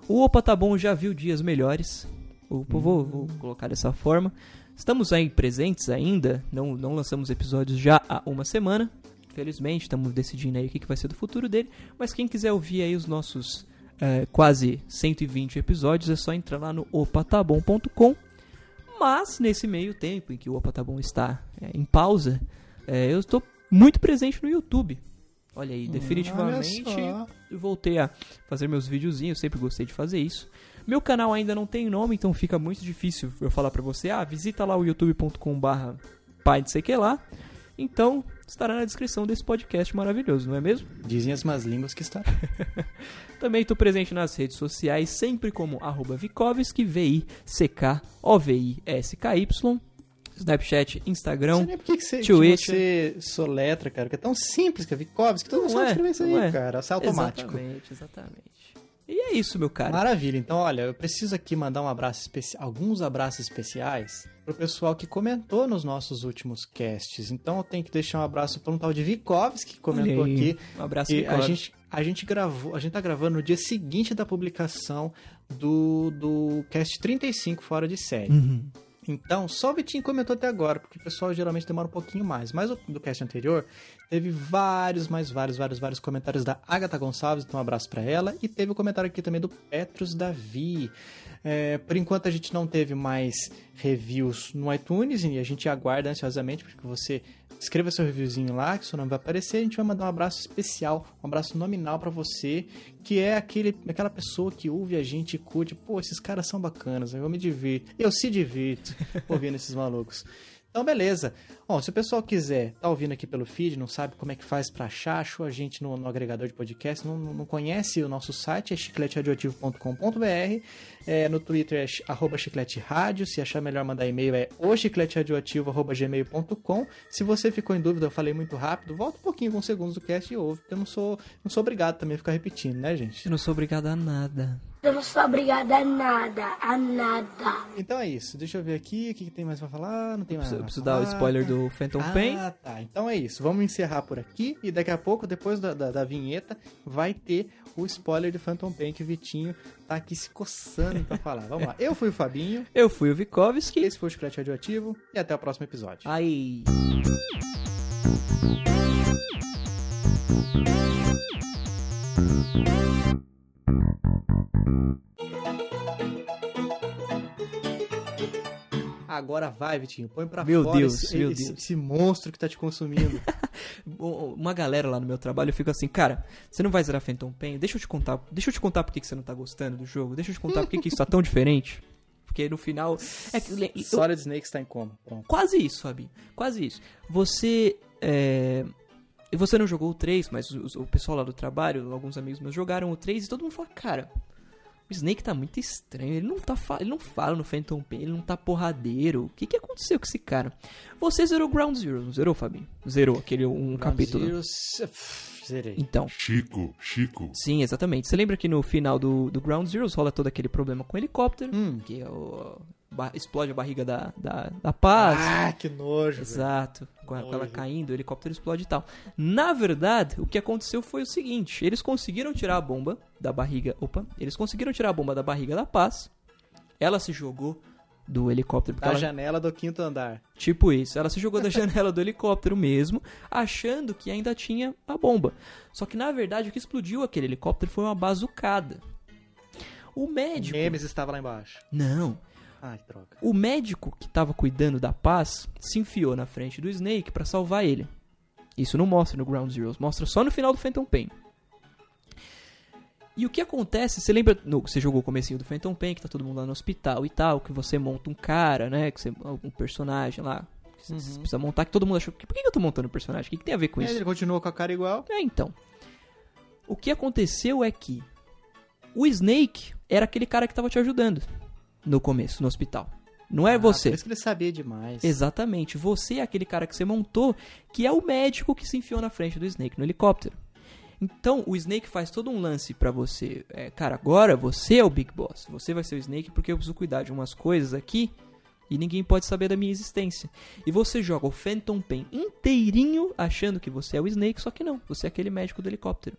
O Opa Tá Bom já viu dias melhores, o, vou, vou colocar dessa forma. Estamos aí presentes ainda, não, não lançamos episódios já há uma semana. Felizmente, estamos decidindo aí o que, que vai ser do futuro dele. Mas quem quiser ouvir aí os nossos eh, quase 120 episódios, é só entrar lá no opatabom.com. Mas nesse meio tempo em que o Opa Tá Bom está é, em pausa, é, eu estou muito presente no YouTube. Olha aí, definitivamente olha voltei a fazer meus videozinhos, sempre gostei de fazer isso. Meu canal ainda não tem nome, então fica muito difícil eu falar pra você, ah, visita lá o youtube.com/barra pai de sei que lá. Então, estará na descrição desse podcast maravilhoso, não é mesmo? Dizem as más línguas que está. Também estou presente nas redes sociais, sempre como arroba Vikovski, V-I-C-K-O-V-I-S-K-Y. Snapchat, Não Instagram. sei nem por que, você, que Twitch. você soletra, cara, que é tão simples que é Vikovski, que todo mundo sabe é, escrever isso aí, é. cara. Isso é automático. Exatamente, exatamente. E é isso, meu cara. Maravilha. Então, olha, eu preciso aqui mandar um abraço especial, alguns abraços especiais pro pessoal que comentou nos nossos últimos casts. Então, eu tenho que deixar um abraço para um tal de Vikovski que comentou aqui. Um abraço, E a gente, a gente gravou, a gente tá gravando no dia seguinte da publicação do, do cast 35 fora de série. Uhum. Então, só o Vitinho comentou até agora, porque o pessoal geralmente demora um pouquinho mais. Mas do cast anterior, teve vários, mais vários, vários, vários comentários da Agatha Gonçalves, então um abraço pra ela. E teve o comentário aqui também do Petrus Davi. É, por enquanto a gente não teve mais reviews no iTunes e a gente aguarda ansiosamente porque você escreva seu reviewzinho lá, que seu nome vai aparecer. A gente vai mandar um abraço especial, um abraço nominal pra você, que é aquele, aquela pessoa que ouve a gente e curte. Pô, esses caras são bacanas, eu me divirto. Eu se divirto ouvindo esses malucos. Então, beleza. Bom, se o pessoal quiser, tá ouvindo aqui pelo feed, não sabe como é que faz pra achar, achou a gente no, no agregador de podcast, não, não conhece o nosso site, é chicleteradioativo.com.br, é, no Twitter é arroba chiclete rádio, se achar melhor mandar e-mail é ochicleteradioativo.gmail.com. Se você ficou em dúvida, eu falei muito rápido, volta um pouquinho, alguns segundos do cast e ouve, porque eu não sou, não sou obrigado também a ficar repetindo, né, gente? Eu não sou obrigado a nada. Eu não sou obrigada a nada, a nada. Então é isso. Deixa eu ver aqui. O que, que tem mais pra falar? Não tem mais Eu nada preciso pra dar o spoiler do Phantom Pain. Ah, tá. Então é isso. Vamos encerrar por aqui. E daqui a pouco, depois da, da, da vinheta, vai ter o spoiler de Phantom Pain que o Vitinho tá aqui se coçando pra falar. Vamos lá. Eu fui o Fabinho. Eu fui o Vikovski. Esse foi o Chiclete Radioativo. E até o próximo episódio. Ai. Agora vai, Vitinho. Põe pra Meu fora Deus, esse, meu esse- Deus. esse monstro que tá te consumindo. Uma galera lá no meu trabalho fica assim, cara, você não vai zerar Phantom Pain? Deixa eu te contar, deixa eu te contar por que você não tá gostando do jogo. Deixa eu te contar por que isso tá tão diferente. Porque no final. É eu- Solid Snake está em coma. Pronto. Quase isso, Fabi. Quase isso. Você. É... e Você não jogou o 3, mas os- o pessoal lá do trabalho, alguns amigos meus jogaram o 3 e todo mundo fala, cara, o Snake tá muito estranho, ele não, tá ele não fala no Phantom Pain, ele não tá porradeiro. O que que aconteceu com esse cara? Você zerou Ground Zero, não zerou, Fabi? Zerou aquele um capítulo. Zero, Zerei. Então, Chico, Chico. sim, exatamente. Você lembra que no final do, do Ground Zero rola todo aquele problema com o helicóptero, Hum. que é o, explode a barriga da, da, da paz. Ah, que nojo. velho. Exato. Com a- com ela caindo, o helicóptero explode e tal. Na verdade, o que aconteceu foi o seguinte: eles conseguiram tirar a bomba da barriga. Opa! Eles conseguiram tirar a bomba da barriga da paz. Ela se jogou do helicóptero. Da ela, janela do quinto andar. tipo isso. Ela se jogou da janela do helicóptero mesmo, achando que ainda tinha a bomba. Só que na verdade o que explodiu aquele helicóptero foi uma bazucada. O médico. Memes estava lá embaixo. Não. Ai. O médico que tava cuidando da paz se enfiou na frente do Snake pra salvar ele. Isso não mostra no Ground Zeroes, mostra só no final do Phantom Pain. E o que acontece, você lembra, no, você jogou o comecinho do Phantom Pain, que tá todo mundo lá no hospital e tal, que você monta um cara, né, que você, um personagem lá, que você você precisa montar, que todo mundo achou, por que eu tô montando um personagem? O que, que tem a ver com E isso? ele continuou com a cara igual. É, então. O que aconteceu é que o Snake era aquele cara que tava te ajudando no começo, no hospital. Não é Ah, você. Por isso que ele sabia demais. Exatamente. Você é aquele cara que você montou, que é o médico que se enfiou na frente do Snake no helicóptero. Então, o Snake faz todo um lance pra você. É, cara, agora você é o Big Boss. Você vai ser o Snake porque eu preciso cuidar de umas coisas aqui e ninguém pode saber da minha existência. E você joga o Phantom Pain inteirinho achando que você é o Snake, só que não. Você é aquele médico do helicóptero.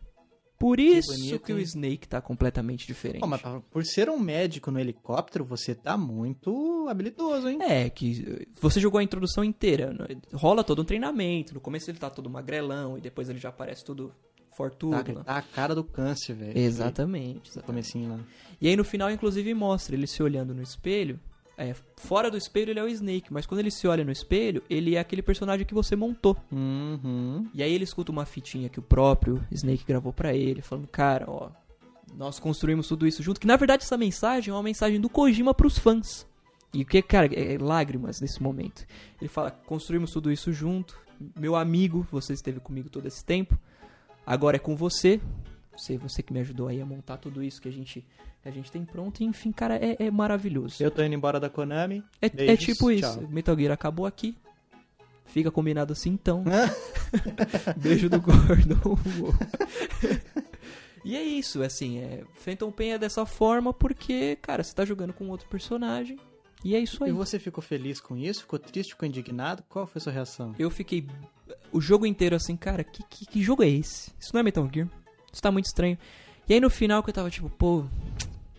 Por isso que, bonito, o? Snake tá completamente diferente. Pô, mas por ser um médico no helicóptero, você tá muito habilidoso, hein? É, que eh, você jogou a introdução inteira. né? Rola todo um treinamento. No começo ele tá todo magrelão e depois ele já aparece tudo fortudo. Tá, lá. tá a cara do câncer, velho. Exatamente, exatamente. comecinho lá. E aí no final, inclusive, mostra ele se olhando no espelho. É, fora do espelho ele é o Snake, mas quando ele se olha no espelho, ele é aquele personagem que você montou. Uhum. E aí ele escuta uma fitinha que o próprio Snake gravou pra ele, falando, cara, ó, nós construímos tudo isso junto. Que na verdade essa mensagem é uma mensagem do Kojima pros fãs. E o que, cara, é lágrimas nesse momento. Ele fala, construímos tudo isso junto. Meu amigo, você esteve comigo todo esse tempo. Agora é com você. Você, você que me ajudou aí a montar tudo isso que a gente, a gente tem pronto. E, enfim, cara, é, é maravilhoso. Eu tô indo embora da Konami. É, é tipo isso. tchau. Metal Gear acabou aqui. Fica combinado assim então. Beijo do Gordon. e é isso, assim, é, Phantom Pain é dessa forma porque, cara, você tá jogando com outro personagem e é isso aí. E você ficou feliz com isso? Ficou triste? Ficou indignado? Qual foi a sua reação? Eu fiquei o jogo inteiro assim, cara, que, que, que jogo é esse? Isso não é Metal Gear. Isso tá muito estranho. E aí no final que eu tava tipo, pô,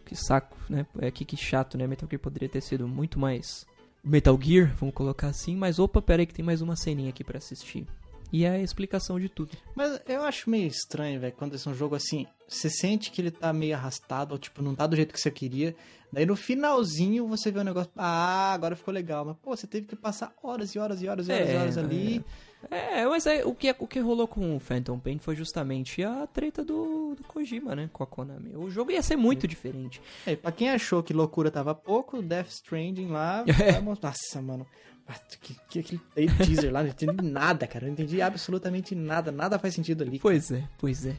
que saco, né? É que, que chato, né? Metal Gear poderia ter sido muito mais Metal Gear, vamos colocar assim, mas opa, pera aí que tem mais uma ceninha aqui pra assistir. E é a explicação de tudo. Mas eu acho meio estranho, velho, quando esse é um jogo assim, você sente que ele tá meio arrastado, ou tipo, não tá do jeito que você queria. Daí no finalzinho você vê um negócio, ah, agora ficou legal. Mas, pô, você teve que passar horas e horas e horas e horas, e É, horas ali. É, mas é, o, que, o que rolou com o Phantom Pain foi justamente a treta do, do Kojima, né? Com a Konami. O jogo ia ser muito diferente. É, pra quem achou que loucura tava pouco, Death Stranding lá, É. Nossa, mano. ah, Que, que, aquele teaser lá, não entendi nada, cara. Eu não entendi absolutamente nada. Nada faz sentido ali. Pois é, pois é.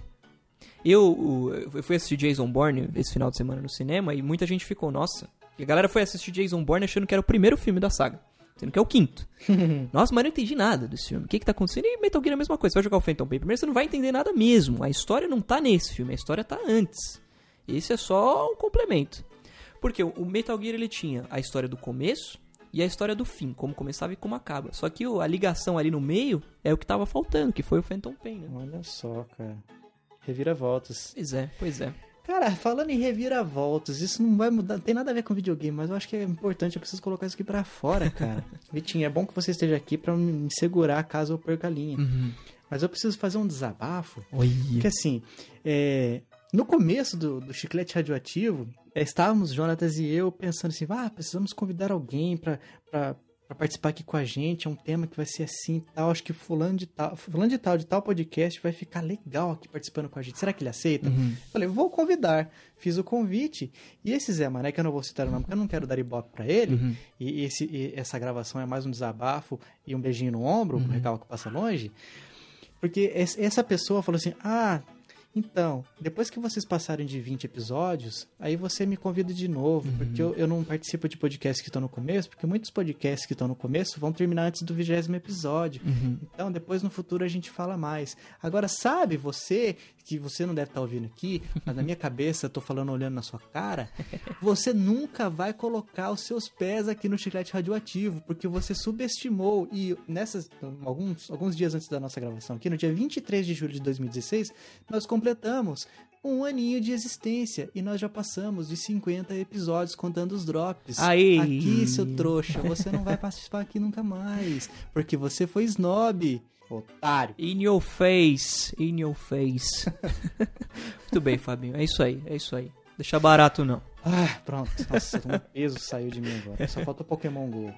Eu, eu fui assistir Jason Bourne esse final de semana no cinema e muita gente ficou, nossa. E a galera foi assistir Jason Bourne achando que era o primeiro filme da saga. Sendo que é o quinto. nossa, mas eu não entendi nada desse filme. O que que tá acontecendo? E Metal Gear é a mesma coisa. Você vai jogar o Phantom Pain primeiro, você não vai entender nada mesmo. A história não tá nesse filme, a história tá antes. Esse é só um complemento. Porque o Metal Gear ele tinha a história do começo e a história do fim, como começava e como acaba. Só que a ligação ali no meio é o que tava faltando, que foi o Phantom Pain, né? Olha só, cara. Reviravoltas. Pois é, pois é. Cara, falando em reviravoltas, isso não vai mudar, não tem nada a ver com videogame, mas eu acho que é importante, eu preciso colocar isso aqui pra fora, cara. Vitinho, é bom que você esteja aqui pra me segurar caso eu perca a linha. Mas eu preciso fazer um desabafo, porque assim, é, no começo do, do Chiclete Radioativo, é, estávamos, Jonatas e eu, pensando assim, ah, precisamos convidar alguém pra, pra participar aqui com a gente, é um tema que vai ser assim e tal, acho que fulano de tal, fulano de tal, de tal podcast vai ficar legal aqui participando com a gente, será que ele aceita? Falei, vou convidar, fiz o convite, e esse Zé Mané, que eu não vou citar o nome, porque eu não quero dar ibope pra ele, e, esse, e essa gravação é mais um desabafo e um beijinho no ombro, um recalque que passa longe, porque es- essa pessoa falou assim: Ah, então, depois que vocês passarem de 20 episódios, aí você me convida de novo, porque eu, eu não participo de podcasts que estão no começo, porque muitos podcasts que estão no começo vão terminar antes do vigésimo episódio. Então, depois no futuro a gente fala mais. Agora, sabe você, que você não deve estar ouvindo aqui, mas na minha cabeça eu tô falando olhando na sua cara, você nunca vai colocar os seus pés aqui no chiclete radioativo, porque você subestimou. E nessas, alguns, alguns dias antes da nossa gravação aqui, no dia 23 de julho de 2016, nós completamos um aninho de existência e nós já passamos de 50 episódios contando os drops. Aí. Aqui, seu trouxa, você não vai participar aqui nunca mais, porque você foi snob, otário. In your face, in your face. Muito bem, Fabinho. É isso aí, é isso aí. Deixa barato não. Ah, pronto. Nossa, um peso saiu de mim agora. Só falta o Pokémon GO.